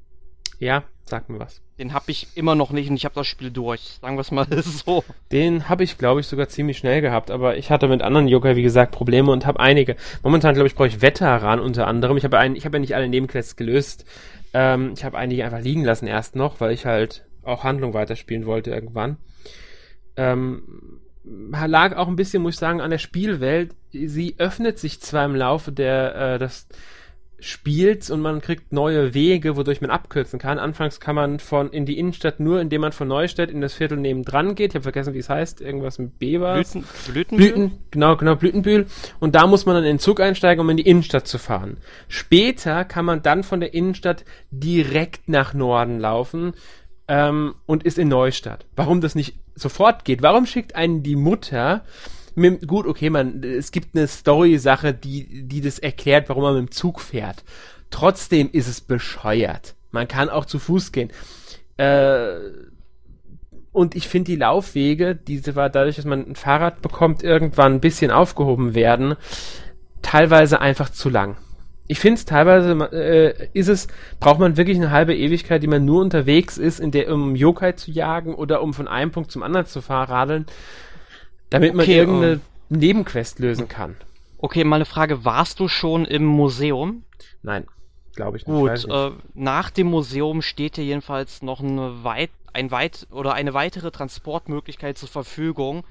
Ja, sag mir was. Den habe ich immer noch nicht und ich habe das Spiel durch. Sagen wir es mal so. Den habe ich, glaube ich, sogar ziemlich schnell gehabt, aber ich hatte mit anderen Yokai, wie gesagt, Probleme und habe einige. Momentan, glaube ich, brauche ich Veteran unter anderem. Ich habe habe ja nicht alle Nebenquests gelöst. Ähm, ich habe einige einfach liegen lassen erst noch, weil ich halt auch Handlung weiterspielen wollte irgendwann. Ähm, lag auch ein bisschen, muss ich sagen, an der Spielwelt. Sie öffnet sich zwar im Laufe der, äh, das, spielt und man kriegt neue Wege, wodurch man abkürzen kann. Anfangs kann man von in die Innenstadt nur, indem man von Neustadt in das Viertel nebendran geht. Ich habe vergessen, wie es heißt. Irgendwas mit B war. Blüten, Blütenbühl? Blüten, genau, genau, Blütenbühl. Und da muss man dann in den Zug einsteigen, um in die Innenstadt zu fahren. Später kann man dann von der Innenstadt direkt nach Norden laufen ähm, und ist in Neustadt. Warum das nicht sofort geht? Warum schickt einen die Mutter mit, gut, okay, man, es gibt eine Story-Sache, die, die das erklärt, warum man mit dem Zug fährt. Trotzdem ist es bescheuert. Man kann auch zu Fuß gehen. Äh, und ich finde die Laufwege, diese war dadurch, dass man ein Fahrrad bekommt, irgendwann ein bisschen aufgehoben werden, teilweise einfach zu lang. Ich finde es teilweise äh, ist es braucht man wirklich eine halbe Ewigkeit, die man nur unterwegs ist, in der um Yokai zu jagen oder um von einem Punkt zum anderen zu fahrradeln. Damit man okay, irgendeine um, Nebenquest lösen kann. Okay, mal eine Frage. Warst du schon im Museum? Nein, glaube ich nicht. Gut, nicht. Äh, nach dem Museum steht dir jedenfalls noch eine weit, ein weit oder eine weitere Transportmöglichkeit zur Verfügung,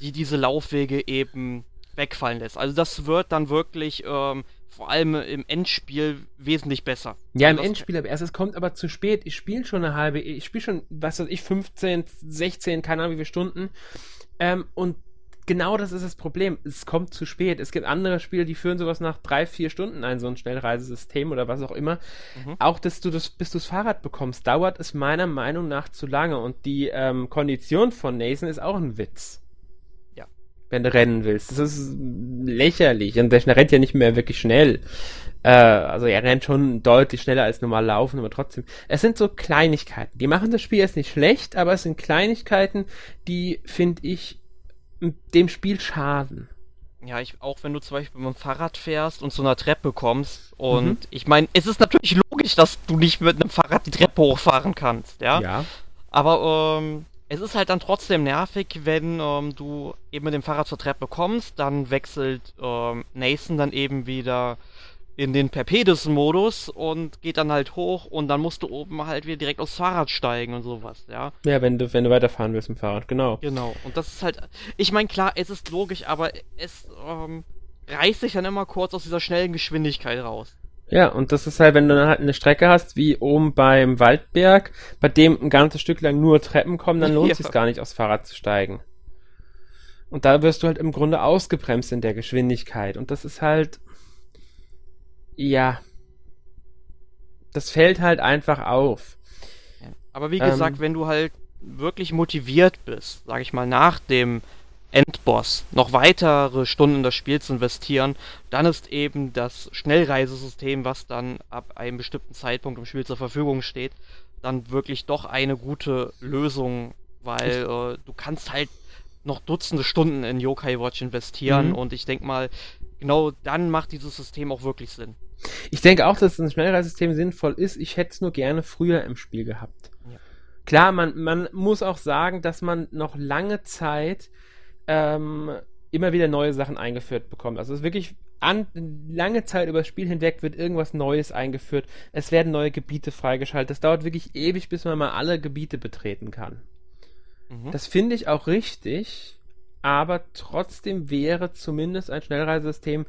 die diese Laufwege eben wegfallen lässt. Also das wird dann wirklich ähm, vor allem im Endspiel wesentlich besser. Ja, im Endspiel aber erst. Es kommt aber zu spät. Ich spiele schon eine halbe, ich spiele schon, was weiß ich, 15, 16, keine Ahnung wie viele Stunden. Ähm, und genau das ist das Problem. Es kommt zu spät. Es gibt andere Spiele, die führen sowas nach drei, vier Stunden ein, so ein Schnellreisesystem oder was auch immer. Mhm. Auch, dass du das, bis du das Fahrrad bekommst, dauert es meiner Meinung nach zu lange. Und die ähm, Kondition von Nathan ist auch ein Witz wenn du rennen willst. Das ist lächerlich. Und der rennt ja nicht mehr wirklich schnell. Äh, also er rennt schon deutlich schneller als normal laufen, aber trotzdem. Es sind so Kleinigkeiten. Die machen das Spiel jetzt nicht schlecht, aber es sind Kleinigkeiten, die, finde ich, dem Spiel schaden. Ja, ich, auch wenn du zum Beispiel mit dem Fahrrad fährst und zu einer Treppe kommst und mhm. ich meine, es ist natürlich logisch, dass du nicht mit einem Fahrrad die Treppe hochfahren kannst, ja. Ja. Aber ähm, es ist halt dann trotzdem nervig, wenn ähm, du eben mit dem Fahrrad zur Treppe kommst, dann wechselt ähm, Nathan dann eben wieder in den Perpedes-Modus und geht dann halt hoch und dann musst du oben halt wieder direkt aufs Fahrrad steigen und sowas, ja. Ja, wenn du, wenn du weiterfahren willst mit dem Fahrrad, genau. Genau. Und das ist halt, ich meine, klar, es ist logisch, aber es ähm, reißt sich dann immer kurz aus dieser schnellen Geschwindigkeit raus. Ja, und das ist halt, wenn du dann halt eine Strecke hast, wie oben beim Waldberg, bei dem ein ganzes Stück lang nur Treppen kommen, dann lohnt ja. es gar nicht, aufs Fahrrad zu steigen. Und da wirst du halt im Grunde ausgebremst in der Geschwindigkeit. Und das ist halt, ja, das fällt halt einfach auf. Aber wie gesagt, ähm, wenn du halt wirklich motiviert bist, sag ich mal, nach dem Endboss noch weitere Stunden in das Spiel zu investieren, dann ist eben das Schnellreisesystem, was dann ab einem bestimmten Zeitpunkt im Spiel zur Verfügung steht, dann wirklich doch eine gute Lösung, weil äh, du kannst halt noch Dutzende Stunden in Yokai Watch investieren mhm. und ich denke mal, genau dann macht dieses System auch wirklich Sinn. Ich denke auch, dass ein Schnellreisesystem sinnvoll ist. Ich hätte es nur gerne früher im Spiel gehabt. Ja. Klar, man, man muss auch sagen, dass man noch lange Zeit ähm, immer wieder neue Sachen eingeführt bekommt. Also es ist wirklich an, lange Zeit über das Spiel hinweg wird irgendwas Neues eingeführt. Es werden neue Gebiete freigeschaltet. Das dauert wirklich ewig, bis man mal alle Gebiete betreten kann. Mhm. Das finde ich auch richtig, aber trotzdem wäre zumindest ein Schnellreisesystem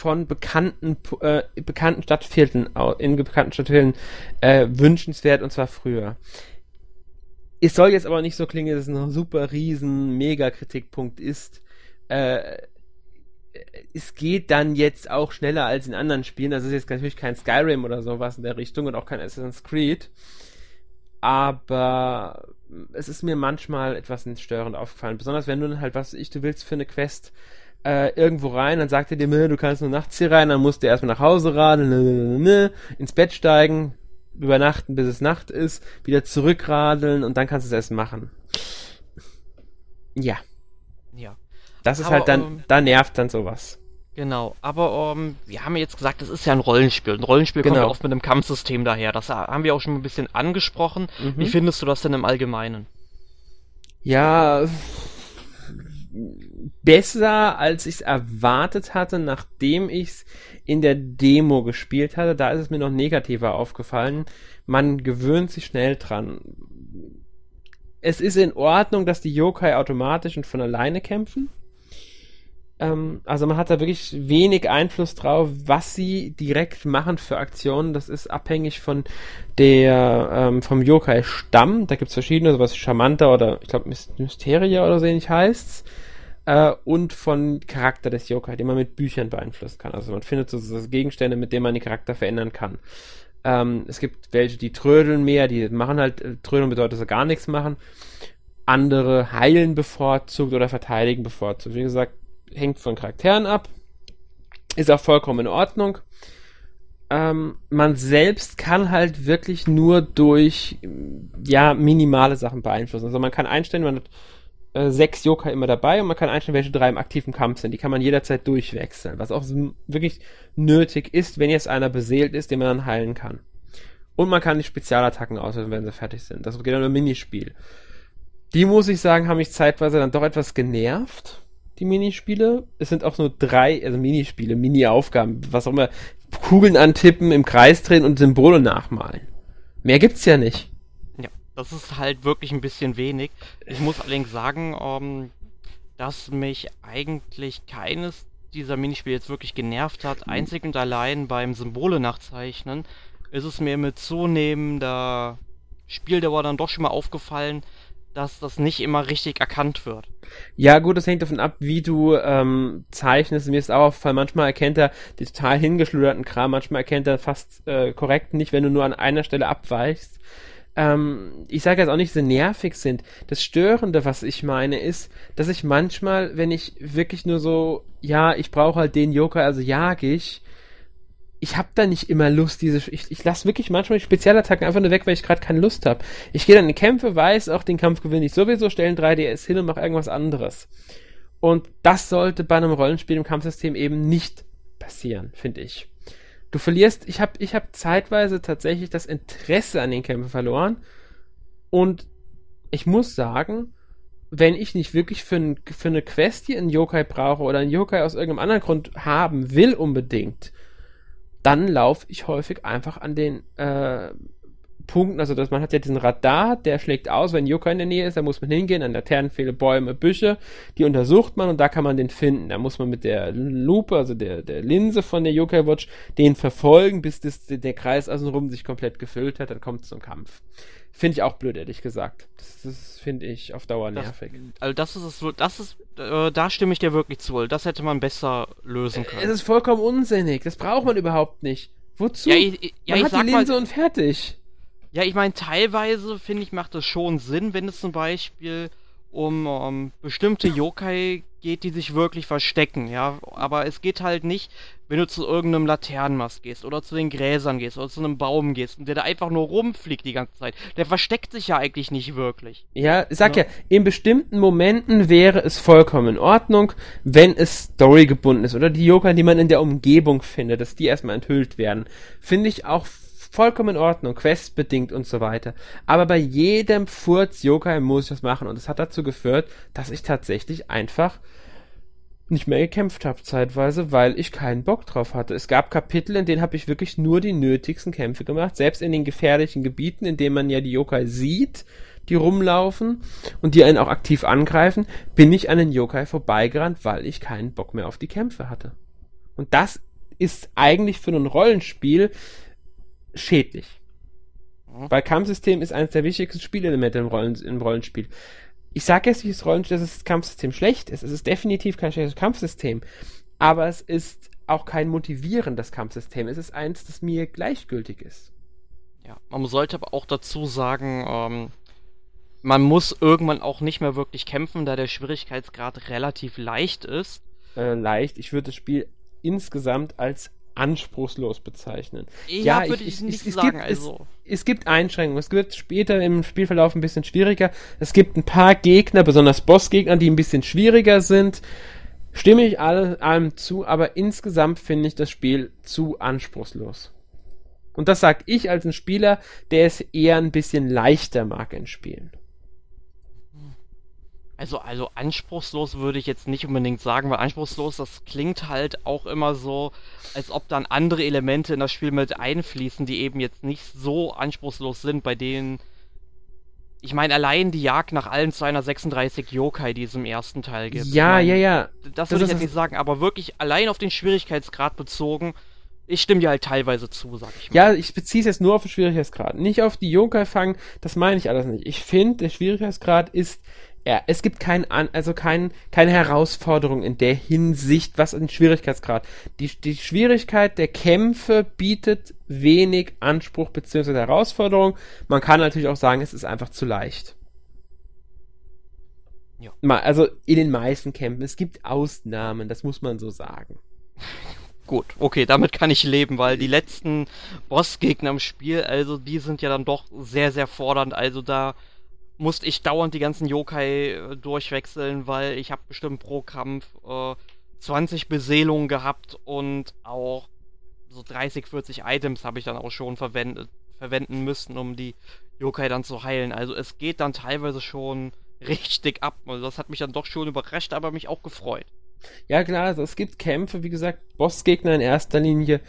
von bekannten äh, bekannten Stadtvierteln in bekannten Stadtvierteln äh, wünschenswert und zwar früher. Es soll jetzt aber nicht so klingen, dass es ein super riesen Mega-Kritikpunkt ist. Äh, es geht dann jetzt auch schneller als in anderen Spielen. Das ist jetzt natürlich kein Skyrim oder sowas in der Richtung und auch kein Assassin's Creed. Aber es ist mir manchmal etwas störend aufgefallen. Besonders wenn du halt, was ich, du willst für eine Quest äh, irgendwo rein, dann sagt er dir, du kannst nur nachts hier rein, dann musst du erstmal nach Hause radeln, ins Bett steigen, übernachten, bis es Nacht ist, wieder zurückradeln und dann kannst du es erst machen. Ja. Ja. Das ist aber, halt dann, ähm, da nervt dann sowas. Genau, aber um, ähm, wir haben ja jetzt gesagt, das ist ja ein Rollenspiel. Ein Rollenspiel genau. kommt ja oft mit einem Kampfsystem daher. Das haben wir auch schon ein bisschen angesprochen. Mhm. Wie findest du das denn im Allgemeinen? Ja, besser, als ich es erwartet hatte, nachdem ich es in der Demo gespielt hatte. Da ist es mir noch negativer aufgefallen. Man gewöhnt sich schnell dran. Es ist in Ordnung, dass die Yokai automatisch und von alleine kämpfen. Ähm, also man hat da wirklich wenig Einfluss drauf, was sie direkt machen für Aktionen. Das ist abhängig von der ähm, vom Yokai-Stamm. Da gibt es verschiedene, sowas Charmanter oder ich glaube Mysteria oder so ähnlich heißt's äh, und von Charakter des Yokai, den man mit Büchern beeinflussen kann. Also man findet so, Gegenstände, mit denen man den Charakter verändern kann. Ähm, es gibt welche, die trödeln mehr, die machen halt, äh, trödeln bedeutet, dass sie gar nichts machen. Andere heilen bevorzugt oder verteidigen bevorzugt. Wie gesagt, hängt von Charakteren ab. Ist auch vollkommen in Ordnung. Ähm, man selbst kann halt wirklich nur durch ja minimale Sachen beeinflussen. Also man kann einstellen, man hat äh, sechs Joker immer dabei und man kann einstellen, welche drei im aktiven Kampf sind. Die kann man jederzeit durchwechseln, was auch wirklich nötig ist, wenn jetzt einer beseelt ist, den man dann heilen kann. Und man kann die Spezialattacken auslösen, wenn sie fertig sind. Das geht dann im Minispiel. Die, muss ich sagen, haben mich zeitweise dann doch etwas genervt, die Minispiele. Es sind auch nur drei, also Minispiele, Mini-Aufgaben, was auch immer. Kugeln antippen, im Kreis drehen und Symbole nachmalen. Mehr gibt's ja nicht. Das ist halt wirklich ein bisschen wenig. Ich muss allerdings sagen, ähm, dass mich eigentlich keines dieser Minispiel jetzt wirklich genervt hat, mhm. einzig und allein beim Symbole nachzeichnen, ist es mir mit zunehmender Spieldauer dann doch schon mal aufgefallen, dass das nicht immer richtig erkannt wird. Ja, gut, das hängt davon ab, wie du ähm, zeichnest. Mir ist auch aufgefallen, manchmal erkennt er die total hingeschluderten Kram, manchmal erkennt er fast äh, korrekt nicht, wenn du nur an einer Stelle abweichst. Ähm, ich sage jetzt auch nicht, dass sie nervig sind. Das Störende, was ich meine, ist, dass ich manchmal, wenn ich wirklich nur so, ja, ich brauche halt den Joker, also jag ich, ich habe da nicht immer Lust, diese, ich, ich lasse wirklich manchmal die Spezialattacken einfach nur weg, weil ich gerade keine Lust habe. Ich gehe dann in Kämpfe, weiß auch, den Kampf gewinne ich sowieso, stellen 3DS hin und mache irgendwas anderes. Und das sollte bei einem Rollenspiel im Kampfsystem eben nicht passieren, finde ich. Du verlierst, ich habe ich hab zeitweise tatsächlich das Interesse an den Kämpfen verloren. Und ich muss sagen, wenn ich nicht wirklich für, ein, für eine Quest hier einen Yokai brauche oder einen Yokai aus irgendeinem anderen Grund haben will unbedingt, dann laufe ich häufig einfach an den äh, Punkten, also dass man hat ja diesen Radar, der schlägt aus, wenn Joker in der Nähe ist, da muss man hingehen, an Laternen viele Bäume, Büsche, die untersucht man und da kann man den finden. Da muss man mit der Lupe, also der, der Linse von der Yokai Watch, den verfolgen, bis das, der Kreis außenrum sich komplett gefüllt hat, dann kommt es zum Kampf. Finde ich auch blöd, ehrlich gesagt. Das, das finde ich auf Dauer nervig. Das, also das ist es, das ist, äh, da stimme ich dir wirklich zu. Das hätte man besser lösen können. Es ist vollkommen unsinnig. Das braucht man überhaupt nicht. Wozu? Ja, ich, ja, man hat die Linse mal, und fertig. Ja, ich meine, teilweise finde ich, macht es schon Sinn, wenn es zum Beispiel um, um bestimmte Yokai geht, die sich wirklich verstecken, ja. Aber es geht halt nicht, wenn du zu irgendeinem Laternenmast gehst oder zu den Gräsern gehst oder zu einem Baum gehst und der da einfach nur rumfliegt die ganze Zeit. Der versteckt sich ja eigentlich nicht wirklich. Ja, sag ja, ja in bestimmten Momenten wäre es vollkommen in Ordnung, wenn es storygebunden ist oder die Yokai, die man in der Umgebung findet, dass die erstmal enthüllt werden. Finde ich auch vollkommen in Ordnung, questbedingt und so weiter. Aber bei jedem Furz Yokai muss ich das machen und es hat dazu geführt, dass ich tatsächlich einfach nicht mehr gekämpft habe zeitweise, weil ich keinen Bock drauf hatte. Es gab Kapitel, in denen habe ich wirklich nur die nötigsten Kämpfe gemacht, selbst in den gefährlichen Gebieten, in denen man ja die Yokai sieht, die rumlaufen und die einen auch aktiv angreifen, bin ich an den Yokai vorbeigerannt, weil ich keinen Bock mehr auf die Kämpfe hatte. Und das ist eigentlich für ein Rollenspiel schädlich. Mhm. Weil Kampfsystem ist eines der wichtigsten Spielelemente im, Rollen, im Rollenspiel. Ich sage jetzt nicht, das, Rollenspiel, dass das Kampfsystem schlecht ist. Es ist definitiv kein schlechtes Kampfsystem. Aber es ist auch kein motivierendes Kampfsystem. Es ist eins, das mir gleichgültig ist. Ja, man sollte aber auch dazu sagen, ähm, man muss irgendwann auch nicht mehr wirklich kämpfen, da der Schwierigkeitsgrad relativ leicht ist. Äh, leicht. Ich würde das Spiel insgesamt als anspruchslos bezeichnen. Ja, ja würde ich, ich, nicht es, sagen. Gibt, also. Es, es, gibt Einschränkungen. Es wird später im Spielverlauf ein bisschen schwieriger. Es gibt ein paar Gegner, besonders Bossgegner, die ein bisschen schwieriger sind. Stimme ich all, allem zu, aber insgesamt finde ich das Spiel zu anspruchslos. Und das sage ich als ein Spieler, der es eher ein bisschen leichter mag in Spielen. Also, also anspruchslos würde ich jetzt nicht unbedingt sagen, weil anspruchslos, das klingt halt auch immer so, als ob dann andere Elemente in das Spiel mit einfließen, die eben jetzt nicht so anspruchslos sind, bei denen. Ich meine, allein die Jagd nach allen 236 Yokai, die es im ersten Teil gibt. Ja, meine, ja, ja. Das würde ich jetzt nicht sagen, aber wirklich allein auf den Schwierigkeitsgrad bezogen, ich stimme dir halt teilweise zu, sag ich mal. Ja, ich beziehe es jetzt nur auf den Schwierigkeitsgrad. Nicht auf die Yokai fangen, das meine ich alles nicht. Ich finde, der Schwierigkeitsgrad ist ja, es gibt kein, also kein, keine Herausforderung in der Hinsicht, was den Schwierigkeitsgrad. Die, die Schwierigkeit der Kämpfe bietet wenig Anspruch bzw. Herausforderung. Man kann natürlich auch sagen, es ist einfach zu leicht. Ja. Also in den meisten Kämpfen. Es gibt Ausnahmen, das muss man so sagen. Gut, okay, damit kann ich leben, weil die letzten Bossgegner im Spiel, also die sind ja dann doch sehr, sehr fordernd. Also da musste ich dauernd die ganzen Yokai äh, durchwechseln, weil ich habe bestimmt pro Kampf äh, 20 Beseelungen gehabt und auch so 30, 40 Items habe ich dann auch schon verwendet, verwenden müssen, um die Yokai dann zu heilen. Also es geht dann teilweise schon richtig ab. Also das hat mich dann doch schon überrascht, aber mich auch gefreut. Ja klar, also es gibt Kämpfe, wie gesagt, Bossgegner in erster Linie,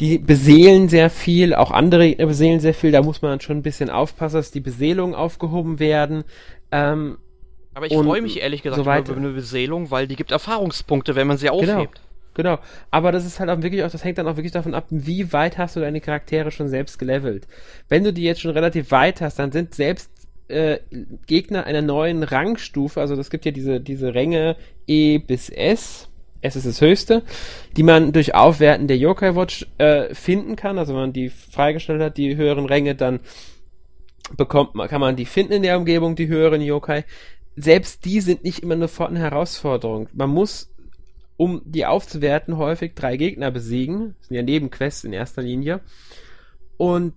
die beseelen sehr viel, auch andere beseelen sehr viel, da muss man schon ein bisschen aufpassen, dass die Beseelungen aufgehoben werden. Ähm, Aber ich freue mich ehrlich gesagt so über eine Beseelung, weil die gibt Erfahrungspunkte, wenn man sie genau. aufhebt. Genau, genau. Aber das ist halt auch wirklich auch, das hängt dann auch wirklich davon ab, wie weit hast du deine Charaktere schon selbst gelevelt. Wenn du die jetzt schon relativ weit hast, dann sind selbst äh, Gegner einer neuen Rangstufe, also das gibt ja diese, diese Ränge E bis S, S ist das höchste, die man durch Aufwerten der Yokai Watch äh, finden kann, also wenn man die freigestellt hat, die höheren Ränge, dann bekommt man, kann man die finden in der Umgebung, die höheren Yokai. Selbst die sind nicht immer sofort eine Herausforderung. Man muss, um die aufzuwerten, häufig drei Gegner besiegen. Das sind ja Nebenquests in erster Linie. Und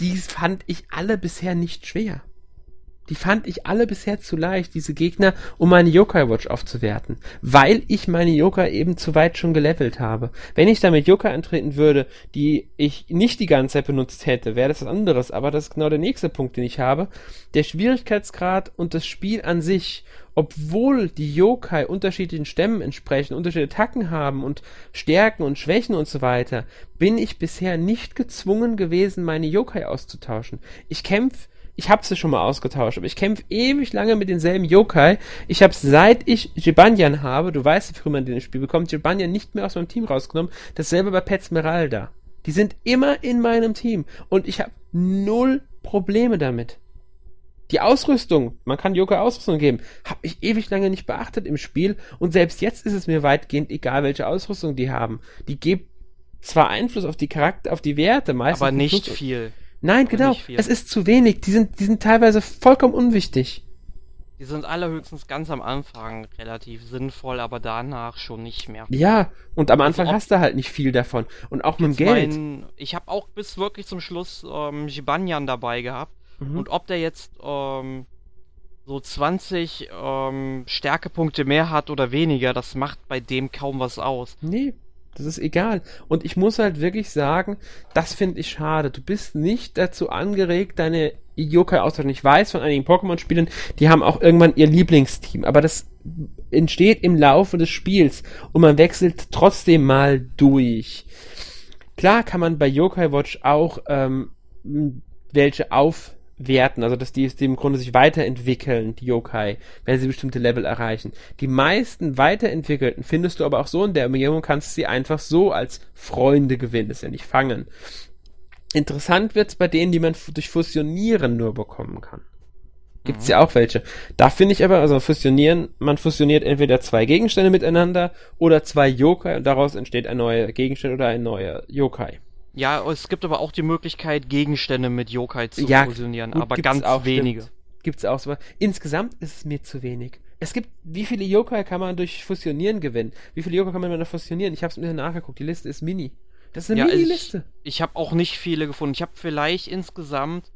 die fand ich alle bisher nicht schwer. Die fand ich alle bisher zu leicht, diese Gegner, um meine Yokai Watch aufzuwerten. Weil ich meine Yokai eben zu weit schon gelevelt habe. Wenn ich damit Yokai antreten würde, die ich nicht die ganze Zeit benutzt hätte, wäre das was anderes. Aber das ist genau der nächste Punkt, den ich habe. Der Schwierigkeitsgrad und das Spiel an sich, obwohl die Yokai unterschiedlichen Stämmen entsprechen, unterschiedliche Attacken haben und Stärken und Schwächen und so weiter, bin ich bisher nicht gezwungen gewesen, meine Yokai auszutauschen. Ich kämpfe ich habe sie schon mal ausgetauscht, aber ich kämpfe ewig lange mit denselben Yokai. Ich habe seit ich Jibanyan habe, du weißt, wie früh man den Spiel bekommt, Jibanyan nicht mehr aus meinem Team rausgenommen. Dasselbe bei Pet Smeralda. Die sind immer in meinem Team und ich habe null Probleme damit. Die Ausrüstung, man kann Yokai Ausrüstung geben, habe ich ewig lange nicht beachtet im Spiel und selbst jetzt ist es mir weitgehend egal, welche Ausrüstung die haben. Die gibt zwar Einfluss auf die Charakter, auf die Werte, meistens. Aber nicht viel. Nein, genau. Es ist zu wenig. Die sind, die sind teilweise vollkommen unwichtig. Die sind allerhöchstens ganz am Anfang relativ sinnvoll, aber danach schon nicht mehr. Ja, und am Anfang also hast du halt nicht viel davon. Und auch mit dem Geld. Mein, ich habe auch bis wirklich zum Schluss ähm, Jibanyan dabei gehabt. Mhm. Und ob der jetzt ähm, so 20 ähm, Stärkepunkte mehr hat oder weniger, das macht bei dem kaum was aus. Nee, das ist egal. Und ich muss halt wirklich sagen, das finde ich schade. Du bist nicht dazu angeregt, deine Yokai auszutauschen. Ich weiß von einigen Pokémon-Spielern, die haben auch irgendwann ihr Lieblingsteam, aber das entsteht im Laufe des Spiels und man wechselt trotzdem mal durch. Klar kann man bei Yokai Watch auch ähm, welche auf werten, also dass die, die im Grunde sich weiterentwickeln, die Yokai, wenn sie bestimmte Level erreichen. Die meisten weiterentwickelten findest du aber auch so in der Umgebung, kannst sie einfach so als Freunde gewinnen, das ist ja nicht fangen. Interessant wird's bei denen, die man durch Fusionieren nur bekommen kann. Gibt's mhm. ja auch welche. Da finde ich aber, also fusionieren, man fusioniert entweder zwei Gegenstände miteinander oder zwei Yokai und daraus entsteht ein neuer Gegenstand oder ein neuer Yokai. Ja, es gibt aber auch die Möglichkeit, Gegenstände mit Yokai zu ja, fusionieren, gut, aber ganz auch, wenige. Stimmt. Gibt's auch so. Insgesamt ist es mir zu wenig. Es gibt, wie viele Yokai kann man durch Fusionieren gewinnen? Wie viele Yokai kann man noch fusionieren? Ich habe es mir nachgeguckt. Die Liste ist mini. Das ist eine ja, Mini-Liste. Ich, ich habe auch nicht viele gefunden. Ich habe vielleicht insgesamt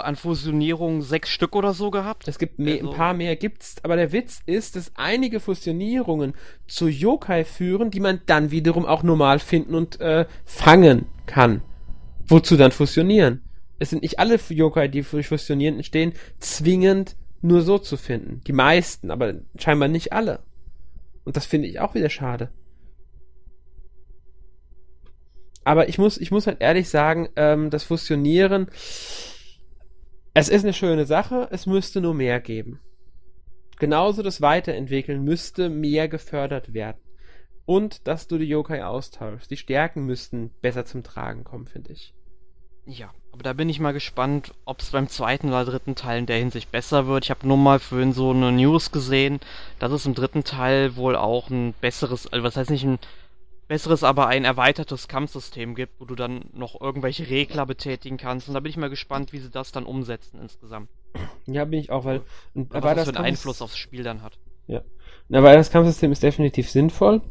an Fusionierungen sechs Stück oder so gehabt. Es gibt mehr, also, ein paar mehr gibt's, aber der Witz ist, dass einige Fusionierungen zu Yokai führen, die man dann wiederum auch normal finden und äh, fangen kann. Wozu dann fusionieren? Es sind nicht alle Yokai, die durch Fusionieren entstehen, zwingend nur so zu finden. Die meisten, aber scheinbar nicht alle. Und das finde ich auch wieder schade. Aber ich muss, ich muss halt ehrlich sagen, ähm, das Fusionieren, es ist eine schöne Sache, es müsste nur mehr geben. Genauso das Weiterentwickeln müsste mehr gefördert werden. Und dass du die Yokai austauschst. Die Stärken müssten besser zum Tragen kommen, finde ich. Ja, aber da bin ich mal gespannt, ob es beim zweiten oder dritten Teil in der Hinsicht besser wird. Ich habe nur mal vorhin so eine News gesehen, dass es im dritten Teil wohl auch ein besseres, also was heißt nicht ein besseres, aber ein erweitertes Kampfsystem gibt, wo du dann noch irgendwelche Regler betätigen kannst. Und da bin ich mal gespannt, wie sie das dann umsetzen insgesamt. Ja, bin ich auch, weil aber was das für einen Einfluss aufs Spiel dann hat. Ja. Aber das Kampfsystem ist definitiv sinnvoll.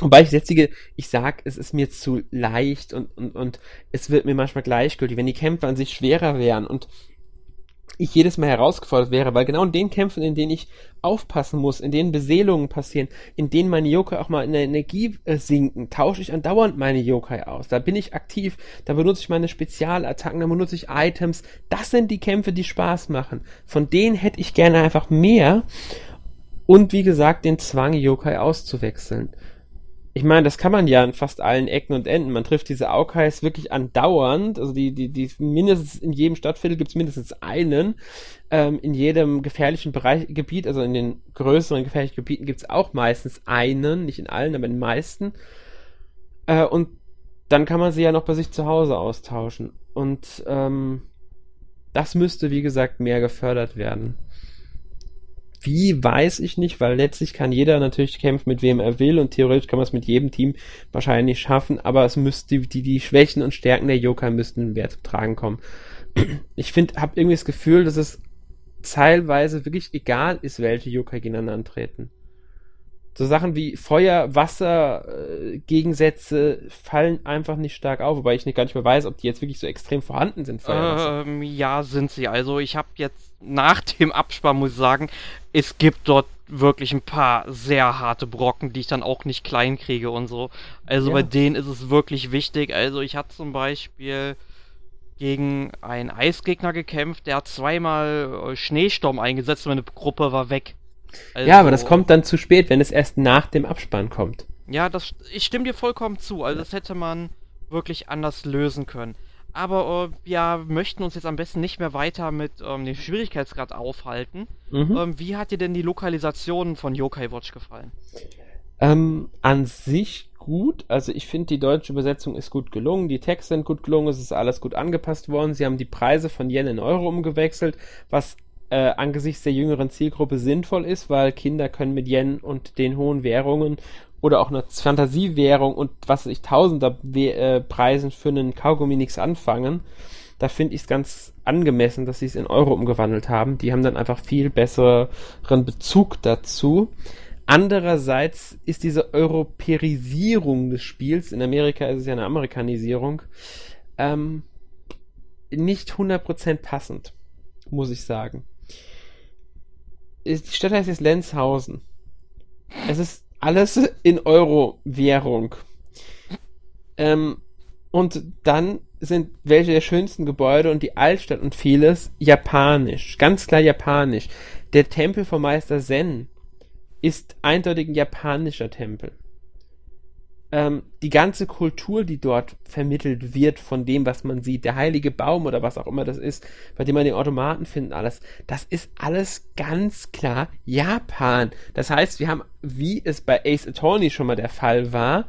Wobei ich jetzige, ich sag, es ist mir zu leicht und, und, und es wird mir manchmal gleichgültig, wenn die Kämpfe an sich schwerer wären und ich jedes Mal herausgefordert wäre, weil genau in den Kämpfen, in denen ich aufpassen muss, in denen Beseelungen passieren, in denen meine Yokai auch mal in der Energie äh, sinken, tausche ich andauernd meine Yokai aus. Da bin ich aktiv, da benutze ich meine Spezialattacken, da benutze ich Items. Das sind die Kämpfe, die Spaß machen. Von denen hätte ich gerne einfach mehr. Und wie gesagt, den Zwang, Yokai auszuwechseln ich meine, das kann man ja an fast allen Ecken und Enden. Man trifft diese Aukais wirklich andauernd. Also die, die, die mindestens in jedem Stadtviertel gibt es mindestens einen. Ähm, in jedem gefährlichen Bereich, Gebiet, also in den größeren gefährlichen Gebieten gibt es auch meistens einen, nicht in allen, aber in den meisten. Äh, und dann kann man sie ja noch bei sich zu Hause austauschen. Und ähm, das müsste, wie gesagt, mehr gefördert werden. Wie, weiß ich nicht, weil letztlich kann jeder natürlich kämpfen, mit wem er will und theoretisch kann man es mit jedem Team wahrscheinlich schaffen, aber es müsste, die, die Schwächen und Stärken der Joker müssten mehr zum Tragen kommen. Ich finde, habe irgendwie das Gefühl, dass es teilweise wirklich egal ist, welche Joker gegeneinander antreten. So Sachen wie Feuer, Wasser, äh, Gegensätze fallen einfach nicht stark auf, wobei ich nicht gar nicht mehr weiß, ob die jetzt wirklich so extrem vorhanden sind. Ähm, ja, sind sie. Also ich habe jetzt nach dem Abspann, muss ich sagen, es gibt dort wirklich ein paar sehr harte Brocken, die ich dann auch nicht klein kriege und so. Also ja. bei denen ist es wirklich wichtig. Also ich hatte zum Beispiel gegen einen Eisgegner gekämpft, der hat zweimal äh, Schneesturm eingesetzt und meine Gruppe war weg. Also, ja, aber das kommt dann zu spät, wenn es erst nach dem Abspann kommt. Ja, das, ich stimme dir vollkommen zu. Also das hätte man wirklich anders lösen können. Aber äh, wir möchten uns jetzt am besten nicht mehr weiter mit ähm, dem Schwierigkeitsgrad aufhalten. Mhm. Ähm, wie hat dir denn die Lokalisation von Yokai Watch gefallen? Ähm, an sich gut. Also ich finde, die deutsche Übersetzung ist gut gelungen, die Texte sind gut gelungen, es ist alles gut angepasst worden. Sie haben die Preise von Yen in Euro umgewechselt, was äh, angesichts der jüngeren Zielgruppe sinnvoll ist, weil Kinder können mit Yen und den hohen Währungen oder auch einer Fantasiewährung und was weiß ich, tausender We äh, Preisen für einen Kaugummi nichts anfangen. Da finde ich es ganz angemessen, dass sie es in Euro umgewandelt haben. Die haben dann einfach viel besseren Bezug dazu. Andererseits ist diese Europäisierung des Spiels, in Amerika ist es ja eine Amerikanisierung, ähm, nicht 100% passend, muss ich sagen. Die Stadt heißt jetzt Lenzhausen. Es ist alles in Euro-Währung. Ähm, und dann sind welche der schönsten Gebäude und die Altstadt und vieles japanisch. Ganz klar japanisch. Der Tempel vom Meister Zen ist eindeutig ein japanischer Tempel. Ähm, die ganze Kultur, die dort vermittelt wird von dem, was man sieht, der heilige Baum oder was auch immer das ist, bei dem man den Automaten findet, alles, das ist alles ganz klar Japan. Das heißt, wir haben, wie es bei Ace Attorney schon mal der Fall war,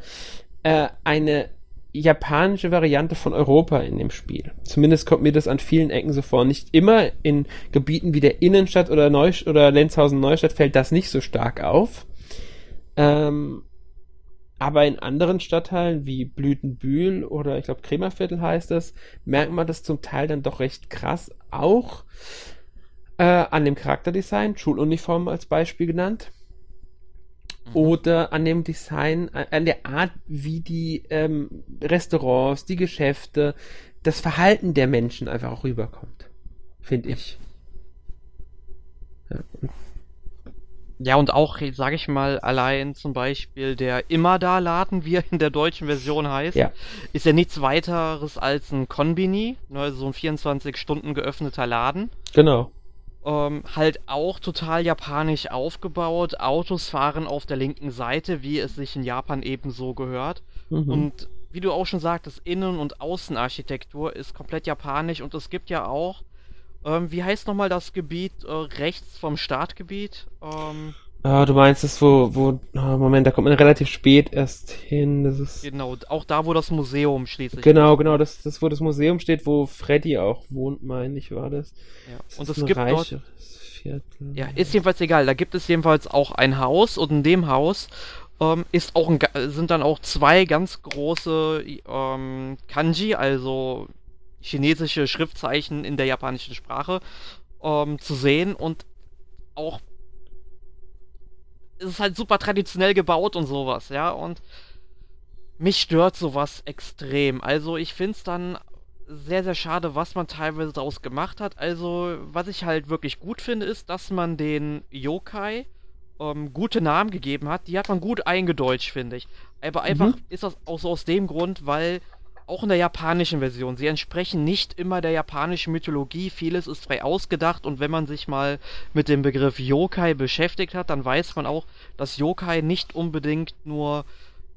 äh, eine japanische Variante von Europa in dem Spiel. Zumindest kommt mir das an vielen Ecken so vor. Nicht immer in Gebieten wie der Innenstadt oder, Neusch oder Lenzhausen Neustadt fällt das nicht so stark auf. Ähm, aber in anderen Stadtteilen wie Blütenbühl oder ich glaube Kremerviertel heißt es, merkt man das zum Teil dann doch recht krass. Auch äh, an dem Charakterdesign, Schuluniformen als Beispiel genannt Mhm. oder an dem Design, an der Art, wie die ähm, Restaurants, die Geschäfte, das Verhalten der Menschen einfach auch rüberkommt. Finde ich. Ja. Ja, und auch, sage ich mal, allein zum Beispiel der Immer-Da-Laden, wie er in der deutschen Version heißt, ja. ist ja nichts weiteres als ein Konbini, ne, also so ein 24 Stunden geöffneter Laden. Genau. Ähm, halt auch total japanisch aufgebaut. Autos fahren auf der linken Seite, wie es sich in Japan ebenso gehört. Mhm. Und wie du auch schon sagtest, Innen- und Außenarchitektur ist komplett japanisch und es gibt ja auch, ähm, wie heißt nochmal das Gebiet äh, rechts vom Startgebiet? Ähm, Ah, du meinst es, wo, wo, oh Moment, da kommt man relativ spät erst hin. Das ist genau, auch da, wo das Museum schließlich Genau, genau, das, das, wo das Museum steht, wo Freddy auch wohnt, meine ich, war das. Ja. das und es gibt dort, Viertel. Ja, ist jedenfalls egal. Da gibt es jedenfalls auch ein Haus und in dem Haus ähm, ist auch ein, sind dann auch zwei ganz große ähm, Kanji, also chinesische Schriftzeichen in der japanischen Sprache ähm, zu sehen und auch es ist halt super traditionell gebaut und sowas, ja, und mich stört sowas extrem. Also ich finde es dann sehr, sehr schade, was man teilweise daraus gemacht hat. Also, was ich halt wirklich gut finde, ist, dass man den Yokai ähm, gute Namen gegeben hat. Die hat man gut eingedeutscht, finde ich. Aber einfach mhm. ist das auch so aus dem Grund, weil auch in der japanischen Version. Sie entsprechen nicht immer der japanischen Mythologie. Vieles ist frei ausgedacht und wenn man sich mal mit dem Begriff Yokai beschäftigt hat, dann weiß man auch, dass Yokai nicht unbedingt nur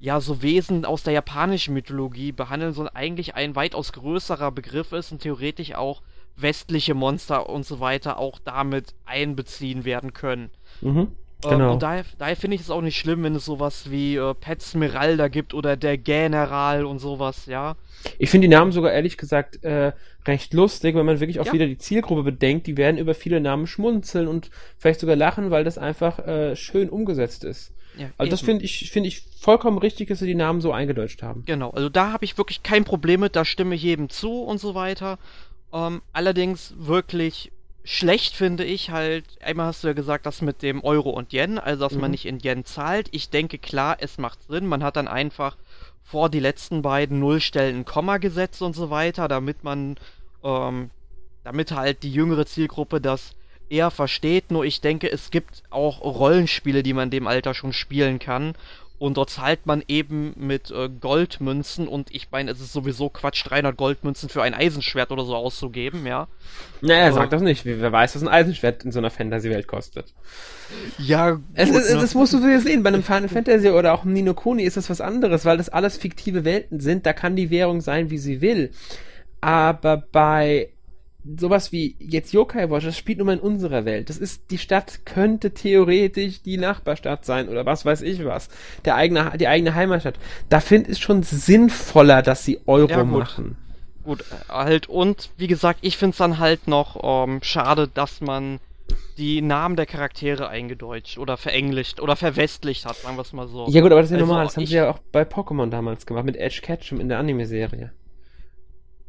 ja, so Wesen aus der japanischen Mythologie behandeln, sondern eigentlich ein weitaus größerer Begriff ist und theoretisch auch westliche Monster und so weiter auch damit einbeziehen werden können. Mhm. Ähm, genau. und daher, daher finde ich es auch nicht schlimm, wenn es sowas wie äh, Pet Smeralda gibt oder der General und sowas, ja. Ich finde die Namen sogar ehrlich gesagt äh, recht lustig, wenn man wirklich auch ja. wieder die Zielgruppe bedenkt. Die werden über viele Namen schmunzeln und vielleicht sogar lachen, weil das einfach äh, schön umgesetzt ist. Ja, also eben. das finde ich, finde ich vollkommen richtig, dass sie die Namen so eingedeutscht haben. Genau, also da habe ich wirklich kein Problem mit, da stimme ich jedem zu und so weiter. Ähm, allerdings wirklich schlecht finde ich halt, einmal hast du ja gesagt, das mit dem Euro und Yen, also dass mhm. man nicht in Yen zahlt. Ich denke, klar, es macht Sinn. Man hat dann einfach vor die letzten beiden Nullstellen ein Komma gesetzt und so weiter, damit man, ähm, damit halt die jüngere Zielgruppe das eher versteht. Nur ich denke, es gibt auch Rollenspiele, die man in dem Alter schon spielen kann. Und dort zahlt man eben mit äh, Goldmünzen und ich meine, es ist sowieso Quatsch, 300 Goldmünzen für ein Eisenschwert oder so auszugeben, ja. Naja, sag das nicht. Wer weiß, was ein Eisenschwert in so einer Fantasy-Welt kostet. Ja, es, gut, es, ne? das musst du wieder sehen. Bei einem Final Fantasy oder auch einem Nino Kuni ist das was anderes, weil das alles fiktive Welten sind. Da kann die Währung sein, wie sie will. Aber bei sowas wie jetzt Yokai Watch, das spielt nur mal in unserer Welt. Das ist, die Stadt könnte theoretisch die Nachbarstadt sein oder was weiß ich was. Der eigene, die eigene Heimatstadt. Da finde ich schon sinnvoller, dass sie Euro ja, gut. machen. Gut, halt, und wie gesagt, ich finde es dann halt noch ähm, schade, dass man die Namen der Charaktere eingedeutscht oder verenglischt oder verwestlicht hat, sagen wir es mal so. Ja gut, aber das ist ja also, normal, das haben sie ja auch bei Pokémon damals gemacht, mit Edge Ketchum in der Anime-Serie.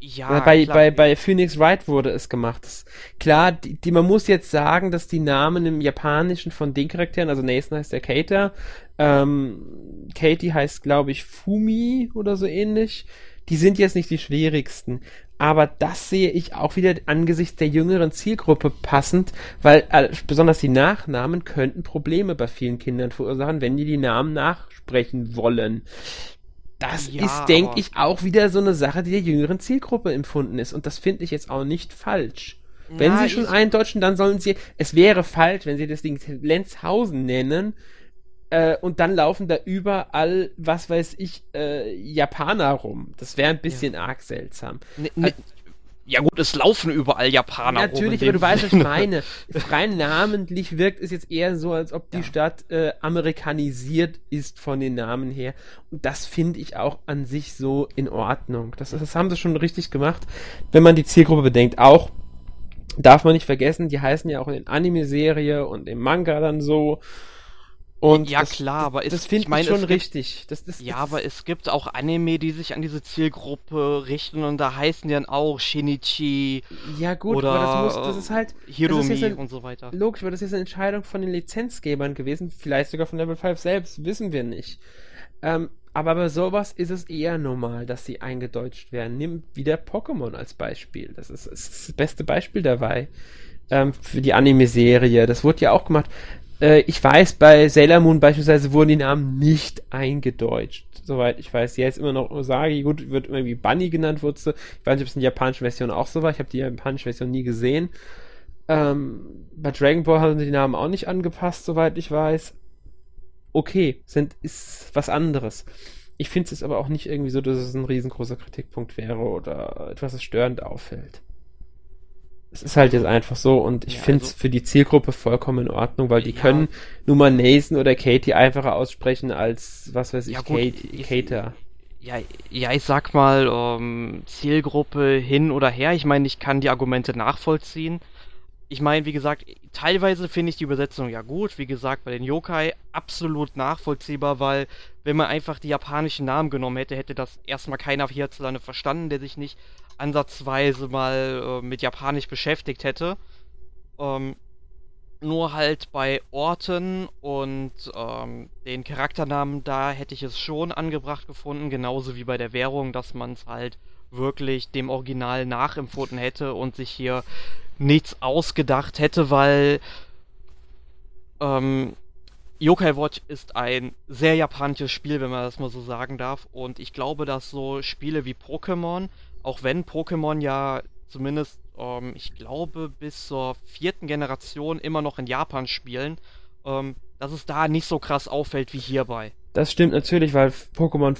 Ja, bei, bei, bei Phoenix Wright wurde es gemacht. Das, klar, die, die, man muss jetzt sagen, dass die Namen im Japanischen von den Charakteren, also Nathan heißt der Kater, ähm, Katie heißt, glaube ich, Fumi oder so ähnlich. Die sind jetzt nicht die schwierigsten. Aber das sehe ich auch wieder angesichts der jüngeren Zielgruppe passend, weil äh, besonders die Nachnamen könnten Probleme bei vielen Kindern verursachen, wenn die die Namen nachsprechen wollen. Das ja, ist, denke ich, auch wieder so eine Sache, die der jüngeren Zielgruppe empfunden ist. Und das finde ich jetzt auch nicht falsch. Wenn Na, sie schon eindeutschen, dann sollen sie. Es wäre falsch, wenn sie das Ding Lenzhausen nennen. Äh, und dann laufen da überall, was weiß ich, äh, Japaner rum. Das wäre ein bisschen ja. arg seltsam. Ne, ne, ja gut, es laufen überall Japaner rum. Natürlich, aber du weißt, was ich meine. Rein namentlich wirkt es jetzt eher so, als ob die ja. Stadt äh, amerikanisiert ist von den Namen her. Und das finde ich auch an sich so in Ordnung. Das, das haben sie schon richtig gemacht, wenn man die Zielgruppe bedenkt. Auch darf man nicht vergessen, die heißen ja auch in Anime-Serie und im Manga dann so. Und ja, das, klar, aber das, das finde ich, mein, schon richtig. Das, das, ja, aber es gibt auch Anime, die sich an diese Zielgruppe richten und da heißen die dann auch Shinichi. Ja, gut, oder aber das, muss, das ist halt. Hiromi ist ein, und so weiter. Logisch, aber das ist eine Entscheidung von den Lizenzgebern gewesen, vielleicht sogar von Level 5 selbst, wissen wir nicht. Ähm, aber bei sowas ist es eher normal, dass sie eingedeutscht werden. Nimm wieder Pokémon als Beispiel. Das ist, ist das beste Beispiel dabei. Ähm, für die Anime-Serie. Das wurde ja auch gemacht. Äh, ich weiß, bei Sailor Moon beispielsweise wurden die Namen nicht eingedeutscht. Soweit ich weiß. Jetzt immer noch Osagi, gut, wird irgendwie Bunny genannt, wurde Ich weiß nicht, ob es in der japanischen Version auch so war. Ich habe die japanische Version nie gesehen. Ähm, bei Dragon Ball haben sie die Namen auch nicht angepasst, soweit ich weiß. Okay, sind, ist was anderes. Ich finde es aber auch nicht irgendwie so, dass es ein riesengroßer Kritikpunkt wäre oder etwas, das störend auffällt es ist halt jetzt einfach so und ich ja, finde es also, für die Zielgruppe vollkommen in Ordnung, weil die ja, können nur mal Nathan oder Katie einfacher aussprechen als, was weiß ich, ja, gut, Kate, Kater. Ja, ja, ich sag mal, um, ähm, Zielgruppe hin oder her. Ich meine, ich kann die Argumente nachvollziehen. Ich meine, wie gesagt, teilweise finde ich die Übersetzung ja gut. Wie gesagt, bei den Yokai absolut nachvollziehbar, weil wenn man einfach die japanischen Namen genommen hätte, hätte das erstmal keiner hierzulande verstanden, der sich nicht ansatzweise mal äh, mit Japanisch beschäftigt hätte. Ähm, nur halt bei Orten und ähm, den Charakternamen, da hätte ich es schon angebracht gefunden, genauso wie bei der Währung, dass man es halt wirklich dem Original nachempfunden hätte und sich hier nichts ausgedacht hätte, weil ähm, Yokai Watch ist ein sehr japanisches Spiel, wenn man das mal so sagen darf. Und ich glaube, dass so Spiele wie Pokémon auch wenn Pokémon ja zumindest, ähm, ich glaube, bis zur vierten Generation immer noch in Japan spielen, ähm, dass es da nicht so krass auffällt wie hierbei. Das stimmt natürlich, weil Pokémon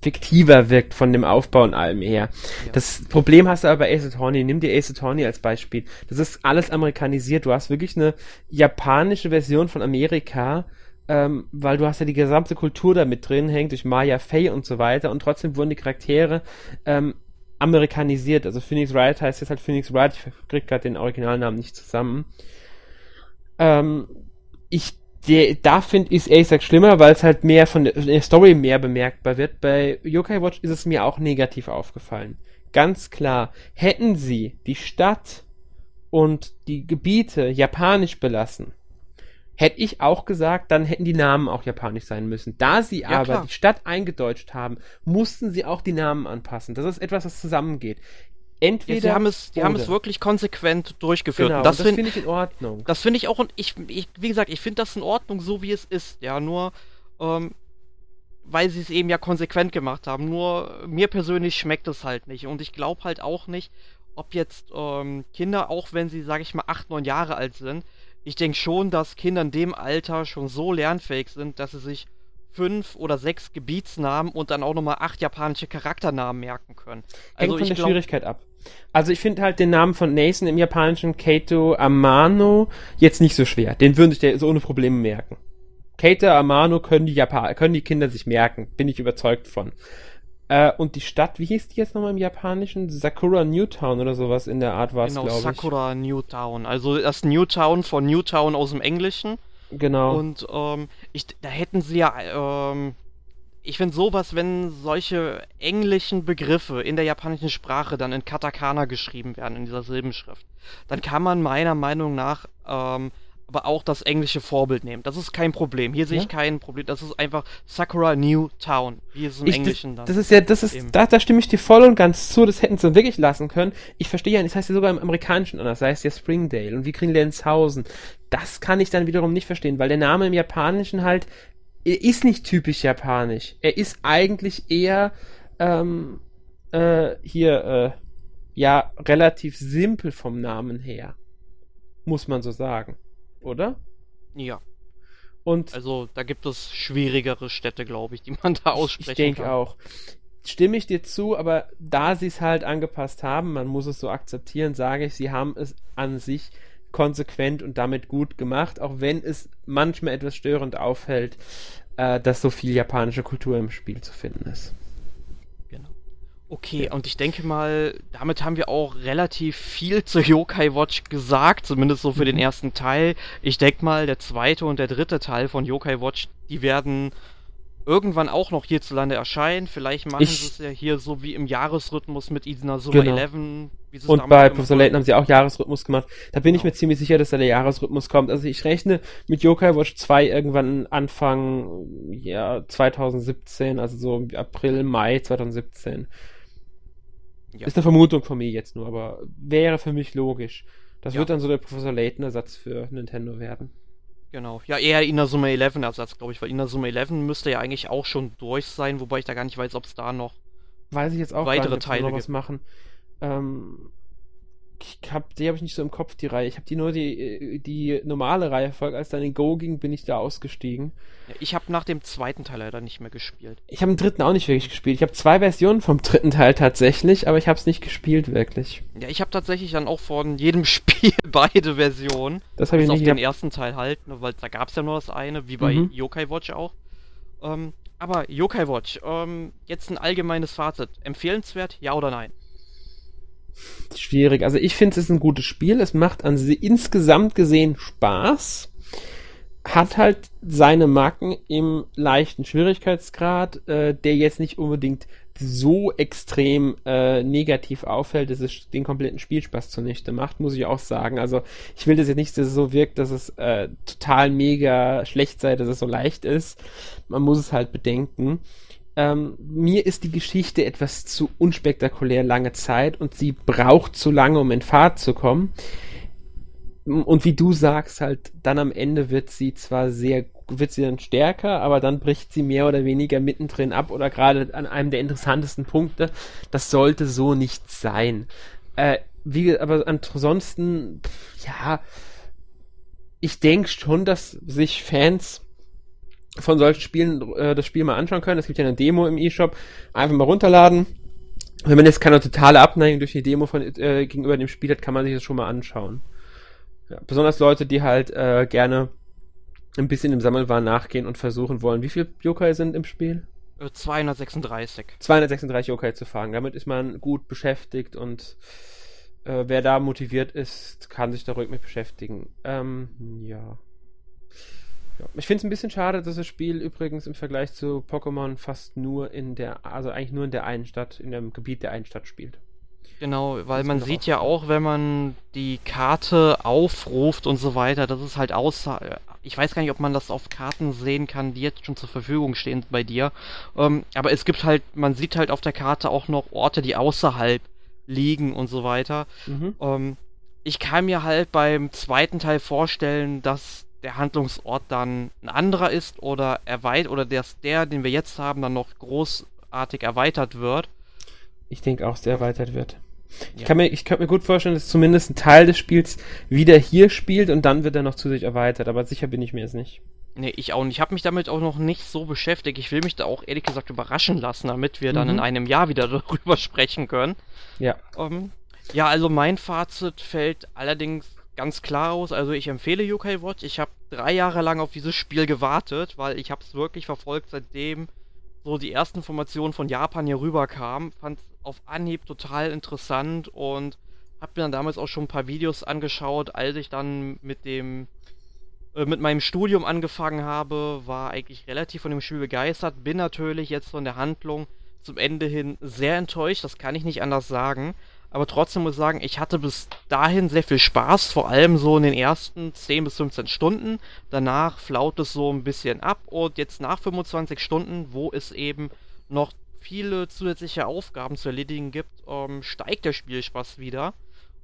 fiktiver wirkt von dem Aufbau und allem her. Ja. Das Problem hast du aber bei Ace Attorney. Nimm dir Ace Attorney als Beispiel. Das ist alles amerikanisiert. Du hast wirklich eine japanische Version von Amerika, ähm, weil du hast ja die gesamte Kultur da mit drin, hängt durch Maya Fey und so weiter und trotzdem wurden die Charaktere ähm, amerikanisiert. Also Phoenix Wright heißt jetzt halt Phoenix Wright. Ich krieg gerade den Originalnamen nicht zusammen. Ähm, ich der, da finde ich gesagt schlimmer, weil es halt mehr von der Story mehr bemerkbar wird. Bei Yokai Watch ist es mir auch negativ aufgefallen. Ganz klar, hätten sie die Stadt und die Gebiete japanisch belassen, hätte ich auch gesagt, dann hätten die Namen auch japanisch sein müssen. Da sie ja, aber klar. die Stadt eingedeutscht haben, mussten sie auch die Namen anpassen. Das ist etwas, das zusammengeht entweder. Ja, sie haben es, die haben es wirklich konsequent durchgeführt. Genau, das, das finde find ich in Ordnung. Das finde ich auch, und ich, ich, wie gesagt, ich finde das in Ordnung, so wie es ist. Ja, nur, ähm, weil sie es eben ja konsequent gemacht haben. Nur mir persönlich schmeckt es halt nicht. Und ich glaube halt auch nicht, ob jetzt ähm, Kinder, auch wenn sie, sage ich mal, acht, neun Jahre alt sind, ich denke schon, dass Kinder in dem Alter schon so lernfähig sind, dass sie sich fünf oder sechs Gebietsnamen und dann auch nochmal acht japanische Charakternamen merken können. Also Hängt von der glaub, Schwierigkeit ab. Also ich finde halt den Namen von Nathan im japanischen Keito Amano jetzt nicht so schwer. Den würde ich dir so ohne Probleme merken. Keito Amano können die Japan können die Kinder sich merken, bin ich überzeugt von. Äh, und die Stadt, wie hieß die jetzt nochmal im Japanischen? Sakura Newtown oder sowas in der Art war es, genau, glaube ich. Genau, Sakura Newtown. Also das Newtown von Newtown aus dem Englischen. Genau. Und ähm, ich, da hätten sie ja ähm, ich finde sowas, wenn solche englischen Begriffe in der japanischen Sprache dann in Katakana geschrieben werden, in dieser Silbenschrift, dann kann man meiner Meinung nach ähm, aber auch das englische Vorbild nehmen. Das ist kein Problem. Hier sehe ich kein Problem. Das ist einfach Sakura New Town, wie es im ich, Englischen dann. Das ist ja, das ist, da, da stimme ich dir voll und ganz zu. Das hätten sie wirklich lassen können. Ich verstehe ja, das heißt ja sogar im Amerikanischen anders. Das heißt ja Springdale und wie kriegen Lenshausen. Das kann ich dann wiederum nicht verstehen, weil der Name im Japanischen halt er ist nicht typisch japanisch. Er ist eigentlich eher ähm, äh, hier äh, ja relativ simpel vom Namen her, muss man so sagen, oder? Ja. Und also da gibt es schwierigere Städte, glaube ich, die man da aussprechen ich denke kann. auch. Stimme ich dir zu, aber da sie es halt angepasst haben, man muss es so akzeptieren, sage ich, sie haben es an sich konsequent und damit gut gemacht, auch wenn es manchmal etwas störend auffällt, äh, dass so viel japanische Kultur im Spiel zu finden ist. Okay, ja. und ich denke mal, damit haben wir auch relativ viel zur Yokai Watch gesagt, zumindest so für den mhm. ersten Teil. Ich denke mal, der zweite und der dritte Teil von Yokai Watch, die werden irgendwann auch noch hierzulande erscheinen. Vielleicht machen sie es ja hier so wie im Jahresrhythmus mit Inazuma genau. 11. Und bei Professor Layton haben sie auch Jahresrhythmus gemacht. Da bin genau. ich mir ziemlich sicher, dass da der Jahresrhythmus kommt. Also ich rechne mit Yokai Watch 2 irgendwann Anfang ja, 2017, also so April, Mai 2017. Ja. Ist eine Vermutung von mir jetzt nur, aber wäre für mich logisch. Das ja. wird dann so der Professor Layton Ersatz für Nintendo werden. Genau. Ja, eher Inazuma 11 Ersatz, glaube ich, weil Inazuma 11 müsste ja eigentlich auch schon durch sein, wobei ich da gar nicht weiß, ob es da noch weiß ich jetzt auch weitere nicht, Teile was machen. Ähm, hab, die habe ich nicht so im Kopf, die Reihe. Ich habe die nur die, die normale Reihe verfolgt. Als dann in Go ging, bin ich da ausgestiegen. Ich habe nach dem zweiten Teil leider nicht mehr gespielt. Ich habe den dritten auch nicht wirklich gespielt. Ich habe zwei Versionen vom dritten Teil tatsächlich, aber ich habe es nicht gespielt wirklich. Ja, ich habe tatsächlich dann auch von jedem Spiel beide Versionen. Das habe ich nicht. auf den ersten Teil halt, ne, weil da gab es ja nur das eine, wie bei mhm. Yokai Watch auch. Ähm, aber Yokai Watch, ähm, jetzt ein allgemeines Fazit. Empfehlenswert, ja oder nein? Schwierig. Also ich finde es ist ein gutes Spiel. Es macht an sie insgesamt gesehen Spaß. Hat halt seine Marken im leichten Schwierigkeitsgrad, äh, der jetzt nicht unbedingt so extrem äh, negativ auffällt, dass es den kompletten Spielspaß zunichte macht, muss ich auch sagen. Also ich will das jetzt nicht, dass es so wirkt, dass es äh, total mega schlecht sei, dass es so leicht ist. Man muss es halt bedenken. Ähm, mir ist die Geschichte etwas zu unspektakulär lange Zeit und sie braucht zu lange, um in Fahrt zu kommen. Und wie du sagst, halt, dann am Ende wird sie zwar sehr, wird sie dann stärker, aber dann bricht sie mehr oder weniger mittendrin ab oder gerade an einem der interessantesten Punkte. Das sollte so nicht sein. Äh, wie, aber ansonsten, ja, ich denke schon, dass sich Fans von solchen Spielen äh, das Spiel mal anschauen können. Es gibt ja eine Demo im eShop. Einfach mal runterladen. Wenn man jetzt keine totale Abneigung durch die Demo von, äh, gegenüber dem Spiel hat, kann man sich das schon mal anschauen. Ja, besonders Leute, die halt äh, gerne ein bisschen im Sammelwahn nachgehen und versuchen wollen. Wie viele Yokai sind im Spiel? 236. Äh, 236 Yokai zu fangen. Damit ist man gut beschäftigt und äh, wer da motiviert ist, kann sich da ruhig mit beschäftigen. Ähm, ja. Ja. Ich finde es ein bisschen schade, dass das Spiel übrigens im Vergleich zu Pokémon fast nur in der, also eigentlich nur in der einen Stadt, in dem Gebiet der einen Stadt spielt. Genau, weil man sieht ja auch, wenn man die Karte aufruft und so weiter, das ist halt außer. Ich weiß gar nicht, ob man das auf Karten sehen kann, die jetzt schon zur Verfügung stehen bei dir. Ähm, aber es gibt halt, man sieht halt auf der Karte auch noch Orte, die außerhalb liegen und so weiter. Mhm. Ähm, ich kann mir halt beim zweiten Teil vorstellen, dass der Handlungsort dann ein anderer ist oder erweitert oder dass der, den wir jetzt haben, dann noch großartig erweitert wird. Ich denke auch, dass der erweitert wird. Ich, kann mir, ich kann mir gut vorstellen, dass zumindest ein Teil des Spiels wieder hier spielt und dann wird er noch zusätzlich erweitert, aber sicher bin ich mir jetzt nicht. Nee, ich auch nicht. Ich habe mich damit auch noch nicht so beschäftigt. Ich will mich da auch ehrlich gesagt überraschen lassen, damit wir mhm. dann in einem Jahr wieder darüber sprechen können. Ja. Um, ähm, ja, also mein Fazit fällt allerdings ganz klar aus. Also ich empfehle UK Watch. Ich habe drei Jahre lang auf dieses Spiel gewartet, weil ich habe es wirklich verfolgt, seitdem so die ersten Informationen von Japan hier rüberkamen. Fand es auf Anhieb total interessant und habe mir dann damals auch schon ein paar Videos angeschaut, als ich dann mit dem äh, mit meinem Studium angefangen habe, war eigentlich relativ von dem Spiel begeistert, bin natürlich jetzt von der Handlung zum Ende hin sehr enttäuscht, das kann ich nicht anders sagen. Aber trotzdem muss ich sagen, ich hatte bis dahin sehr viel Spaß, vor allem so in den ersten 10 bis 15 Stunden. Danach flaut es so ein bisschen ab und jetzt nach 25 Stunden, wo es eben noch viele zusätzliche Aufgaben zu erledigen gibt, ähm, steigt der Spielspaß wieder.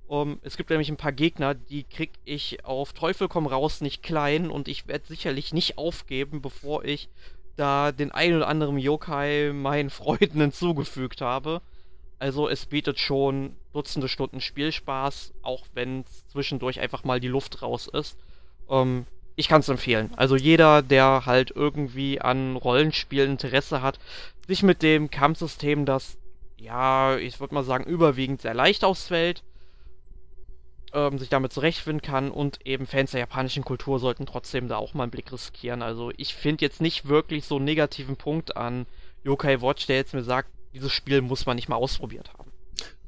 Um, es gibt nämlich ein paar Gegner, die krieg ich auf Teufel komm raus nicht klein und ich werde sicherlich nicht aufgeben, bevor ich da den ein oder anderen Yokai meinen Freunden hinzugefügt habe. Also es bietet schon Dutzende Stunden Spielspaß, auch wenn zwischendurch einfach mal die Luft raus ist. Um, ich kann es empfehlen. Also jeder, der halt irgendwie an Rollenspielen Interesse hat, sich mit dem Kampfsystem, das ja, ich würde mal sagen, überwiegend sehr leicht ausfällt, ähm, sich damit zurechtfinden kann und eben Fans der japanischen Kultur sollten trotzdem da auch mal einen Blick riskieren. Also ich finde jetzt nicht wirklich so einen negativen Punkt an Yokai Watch, der jetzt mir sagt, dieses Spiel muss man nicht mal ausprobiert haben.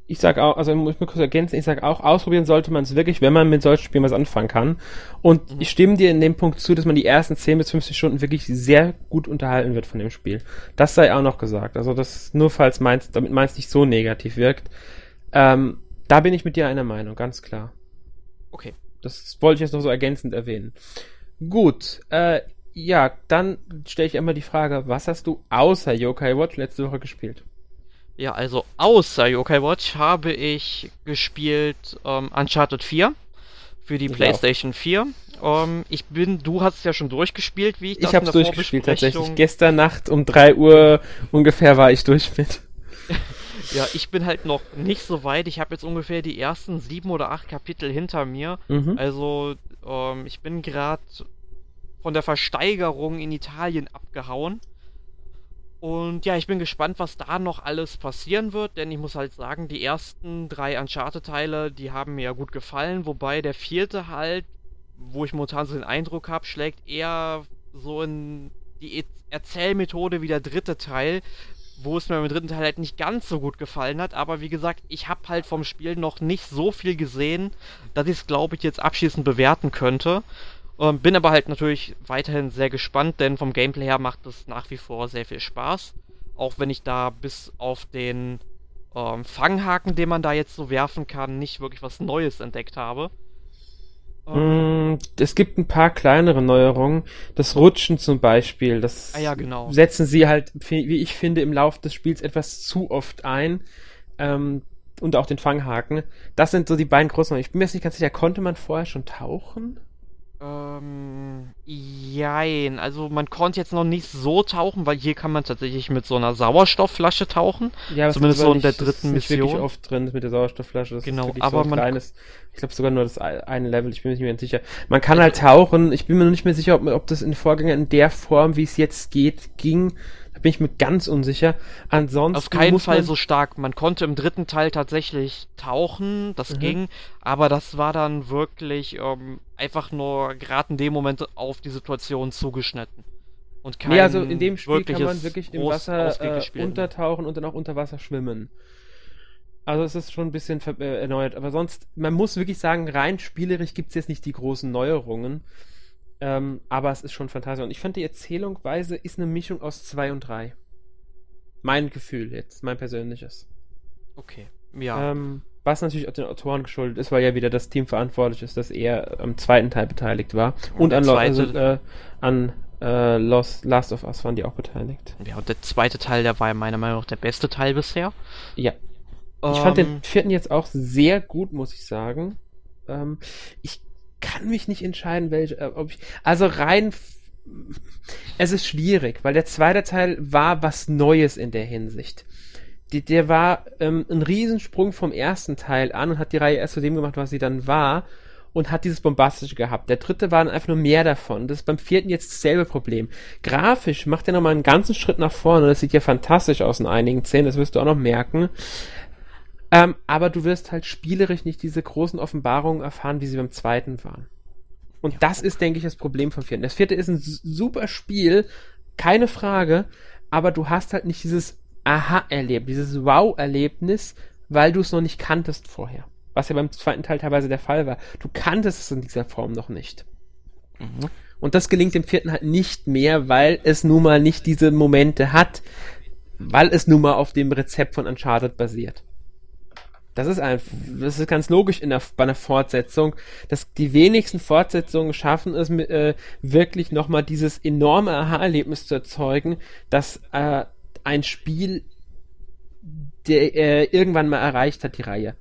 Ich sag auch, also ich muss kurz ergänzen, ich sag auch, ausprobieren sollte man es wirklich, wenn man mit solchen Spielen was anfangen kann. Und mhm. ich stimme dir in dem Punkt zu, dass man die ersten 10 bis 15 Stunden wirklich sehr gut unterhalten wird von dem Spiel. Das sei auch noch gesagt. Also das nur falls meins, damit meins nicht so negativ wirkt. Ähm, da bin ich mit dir einer Meinung, ganz klar. Okay. Das wollte ich jetzt noch so ergänzend erwähnen. Gut, äh, ja, dann stelle ich einmal die Frage, was hast du außer Yokai Watch letzte Woche gespielt? Ja, also außer Yokai Watch habe ich gespielt ähm, Uncharted 4 für die ich PlayStation auch. 4. Ähm, ich bin, du hast es ja schon durchgespielt, wie ich das Ich habe es durchgespielt tatsächlich. Gestern Nacht um 3 Uhr ungefähr war ich durch mit. Ja, ich bin halt noch nicht so weit. Ich habe jetzt ungefähr die ersten sieben oder acht Kapitel hinter mir. Mhm. Also, ähm, ich bin gerade von der Versteigerung in Italien abgehauen. Und ja, ich bin gespannt, was da noch alles passieren wird, denn ich muss halt sagen, die ersten drei Uncharted-Teile, die haben mir ja gut gefallen, wobei der vierte halt, wo ich momentan so den Eindruck habe, schlägt eher so in die Erzählmethode wie der dritte Teil, wo es mir im dritten Teil halt nicht ganz so gut gefallen hat. Aber wie gesagt, ich habe halt vom Spiel noch nicht so viel gesehen, dass ich es, glaube ich, jetzt abschließend bewerten könnte. Ähm, bin aber halt natürlich weiterhin sehr gespannt, denn vom Gameplay her macht es nach wie vor sehr viel Spaß. Auch wenn ich da bis auf den ähm, Fanghaken, den man da jetzt so werfen kann, nicht wirklich was Neues entdeckt habe. Mm, es gibt ein paar kleinere Neuerungen. Das Rutschen zum Beispiel, das ah, ja, genau. setzen sie halt, wie ich finde, im Laufe des Spiels etwas zu oft ein. Ähm, und auch den Fanghaken. Das sind so die beiden großen. Ich bin mir jetzt nicht ganz sicher, konnte man vorher schon tauchen? Ähm, jein. Also man konnte jetzt noch nicht so tauchen, weil hier kann man tatsächlich mit so einer Sauerstoffflasche tauchen. Ja, zumindest so in der dritten nicht Mission. wirklich oft drin mit der Sauerstoffflasche. Das genau, aber so man kleines, ich glaube sogar nur das eine Level. Ich bin mir nicht mehr sicher. Man kann halt tauchen. Ich bin mir noch nicht mehr sicher, ob, ob das in Vorgänger in der Form, wie es jetzt geht, ging. Da bin ich mir ganz unsicher. Ansonsten. Auf keinen Fall so stark. Man konnte im dritten Teil tatsächlich tauchen, das mhm. ging, aber das war dann wirklich ähm, einfach nur gerade in dem Moment auf die Situation zugeschnitten. Und kein nee, also in dem Spiel kann man wirklich im Wasser äh, untertauchen und dann auch unter Wasser schwimmen. Also es ist schon ein bisschen äh, erneuert. Aber sonst, man muss wirklich sagen, rein spielerisch gibt es jetzt nicht die großen Neuerungen. Ähm, aber es ist schon fantastisch. Und ich fand die Erzählungsweise ist eine Mischung aus 2 und 3. Mein Gefühl jetzt, mein persönliches. Okay, ja. Ähm, was natürlich auch den Autoren geschuldet ist, weil ja wieder das Team verantwortlich ist, dass er am zweiten Teil beteiligt war. Und, und an, zweite... also, äh, an äh, Lost, Last of Us waren die auch beteiligt. Ja, und der zweite Teil, der war ja meiner Meinung nach der beste Teil bisher. Ja. Ich fand den ähm, vierten jetzt auch sehr gut, muss ich sagen. Ähm, ich kann mich nicht entscheiden, welche, äh, ob ich, also rein, es ist schwierig, weil der zweite Teil war was Neues in der Hinsicht. Die, der war ähm, ein Riesensprung vom ersten Teil an und hat die Reihe erst zu dem gemacht, was sie dann war und hat dieses Bombastische gehabt. Der dritte war dann einfach nur mehr davon. Das ist beim vierten jetzt dasselbe Problem. Grafisch macht er nochmal einen ganzen Schritt nach vorne. Das sieht ja fantastisch aus in einigen Szenen, das wirst du auch noch merken. Ähm, aber du wirst halt spielerisch nicht diese großen Offenbarungen erfahren, wie sie beim zweiten waren. Und ja. das ist, denke ich, das Problem vom vierten. Das vierte ist ein super Spiel, keine Frage, aber du hast halt nicht dieses Aha-Erlebnis, dieses Wow-Erlebnis, weil du es noch nicht kanntest vorher. Was ja beim zweiten Teil teilweise der Fall war. Du kanntest es in dieser Form noch nicht. Mhm. Und das gelingt dem vierten halt nicht mehr, weil es nun mal nicht diese Momente hat, weil es nun mal auf dem Rezept von Uncharted basiert. Das ist einfach, das ist ganz logisch in der, bei einer Fortsetzung, dass die wenigsten Fortsetzungen schaffen es, äh, wirklich nochmal dieses enorme Aha-Erlebnis zu erzeugen, dass äh, ein Spiel der äh, irgendwann mal erreicht hat, die Reihe.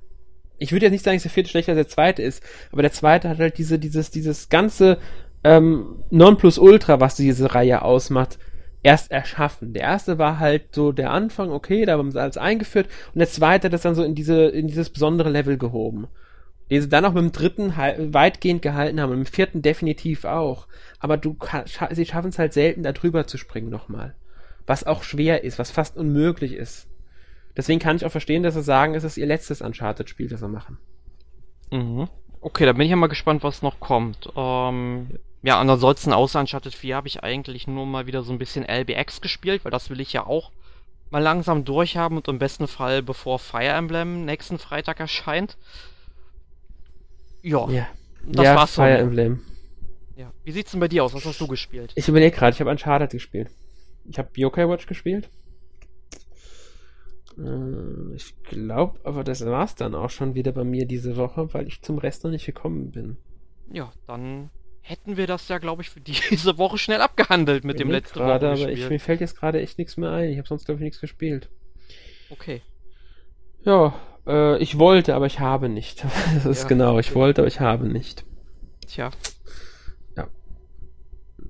Ich würde jetzt nicht sagen, dass der vierte schlechter als der zweite ist, aber der zweite hat halt diese, dieses, dieses ganze ähm, Nonplusultra, was diese Reihe ausmacht, erst erschaffen. Der erste war halt so der Anfang, okay, da haben sie alles eingeführt und der zweite hat das dann so in diese, in dieses besondere Level gehoben. Den sie dann auch mit dem dritten weitgehend gehalten haben mit dem vierten definitiv auch. Aber du, sie schaffen es halt selten, da drüber zu springen nochmal. Was auch schwer ist, was fast unmöglich ist. Deswegen kann ich auch verstehen, dass sie sagen, es ist ihr letztes Uncharted-Spiel, das sie machen. Mhm. Okay, da bin ich ja mal gespannt, was noch kommt. Ähm, ja, ansonsten außer Uncharted 4 habe ich eigentlich nur mal wieder so ein bisschen LBX gespielt, weil das will ich ja auch mal langsam durchhaben und im besten Fall bevor Fire Emblem nächsten Freitag erscheint. Ja, ja. das ja, war's Fire Emblem. Ja. Wie sieht's denn bei dir aus? Was hast du gespielt? Ich überlege gerade, ich habe Uncharted gespielt. Ich habe Yokai Watch gespielt. Äh, ich glaube, aber das war's dann auch schon wieder bei mir diese Woche, weil ich zum Rest noch nicht gekommen bin. Ja, dann hätten wir das ja, glaube ich, für diese Woche schnell abgehandelt mit dem letzten gerade, aber ich, mir fällt jetzt gerade echt nichts mehr ein. Ich habe sonst, glaube ich, nichts gespielt. Okay. Ja, äh, ich wollte, aber ich habe nicht. Das ist ja, genau, ich okay. wollte, aber ich habe nicht. Tja. Ja.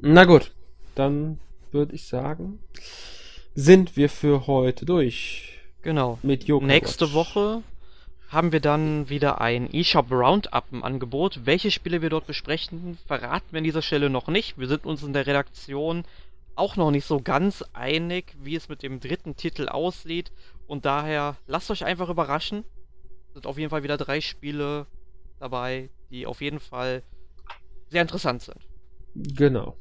Na gut, dann würde ich sagen, sind wir für heute durch. Genau. Mit Yoga Nächste Watch. Woche haben wir dann wieder ein eShop Roundup im Angebot. Welche Spiele wir dort besprechen, verraten wir an dieser Stelle noch nicht. Wir sind uns in der Redaktion auch noch nicht so ganz einig, wie es mit dem dritten Titel aussieht. Und daher lasst euch einfach überraschen. Es sind auf jeden Fall wieder drei Spiele dabei, die auf jeden Fall sehr interessant sind. Genau.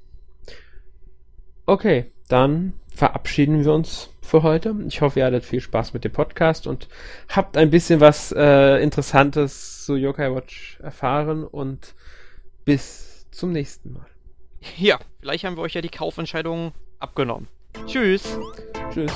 Okay, dann verabschieden wir uns für heute. Ich hoffe, ihr hattet viel Spaß mit dem Podcast und habt ein bisschen was äh, Interessantes zu Yokai Watch erfahren und bis zum nächsten Mal. Ja, vielleicht haben wir euch ja die Kaufentscheidung abgenommen. Tschüss. Tschüss.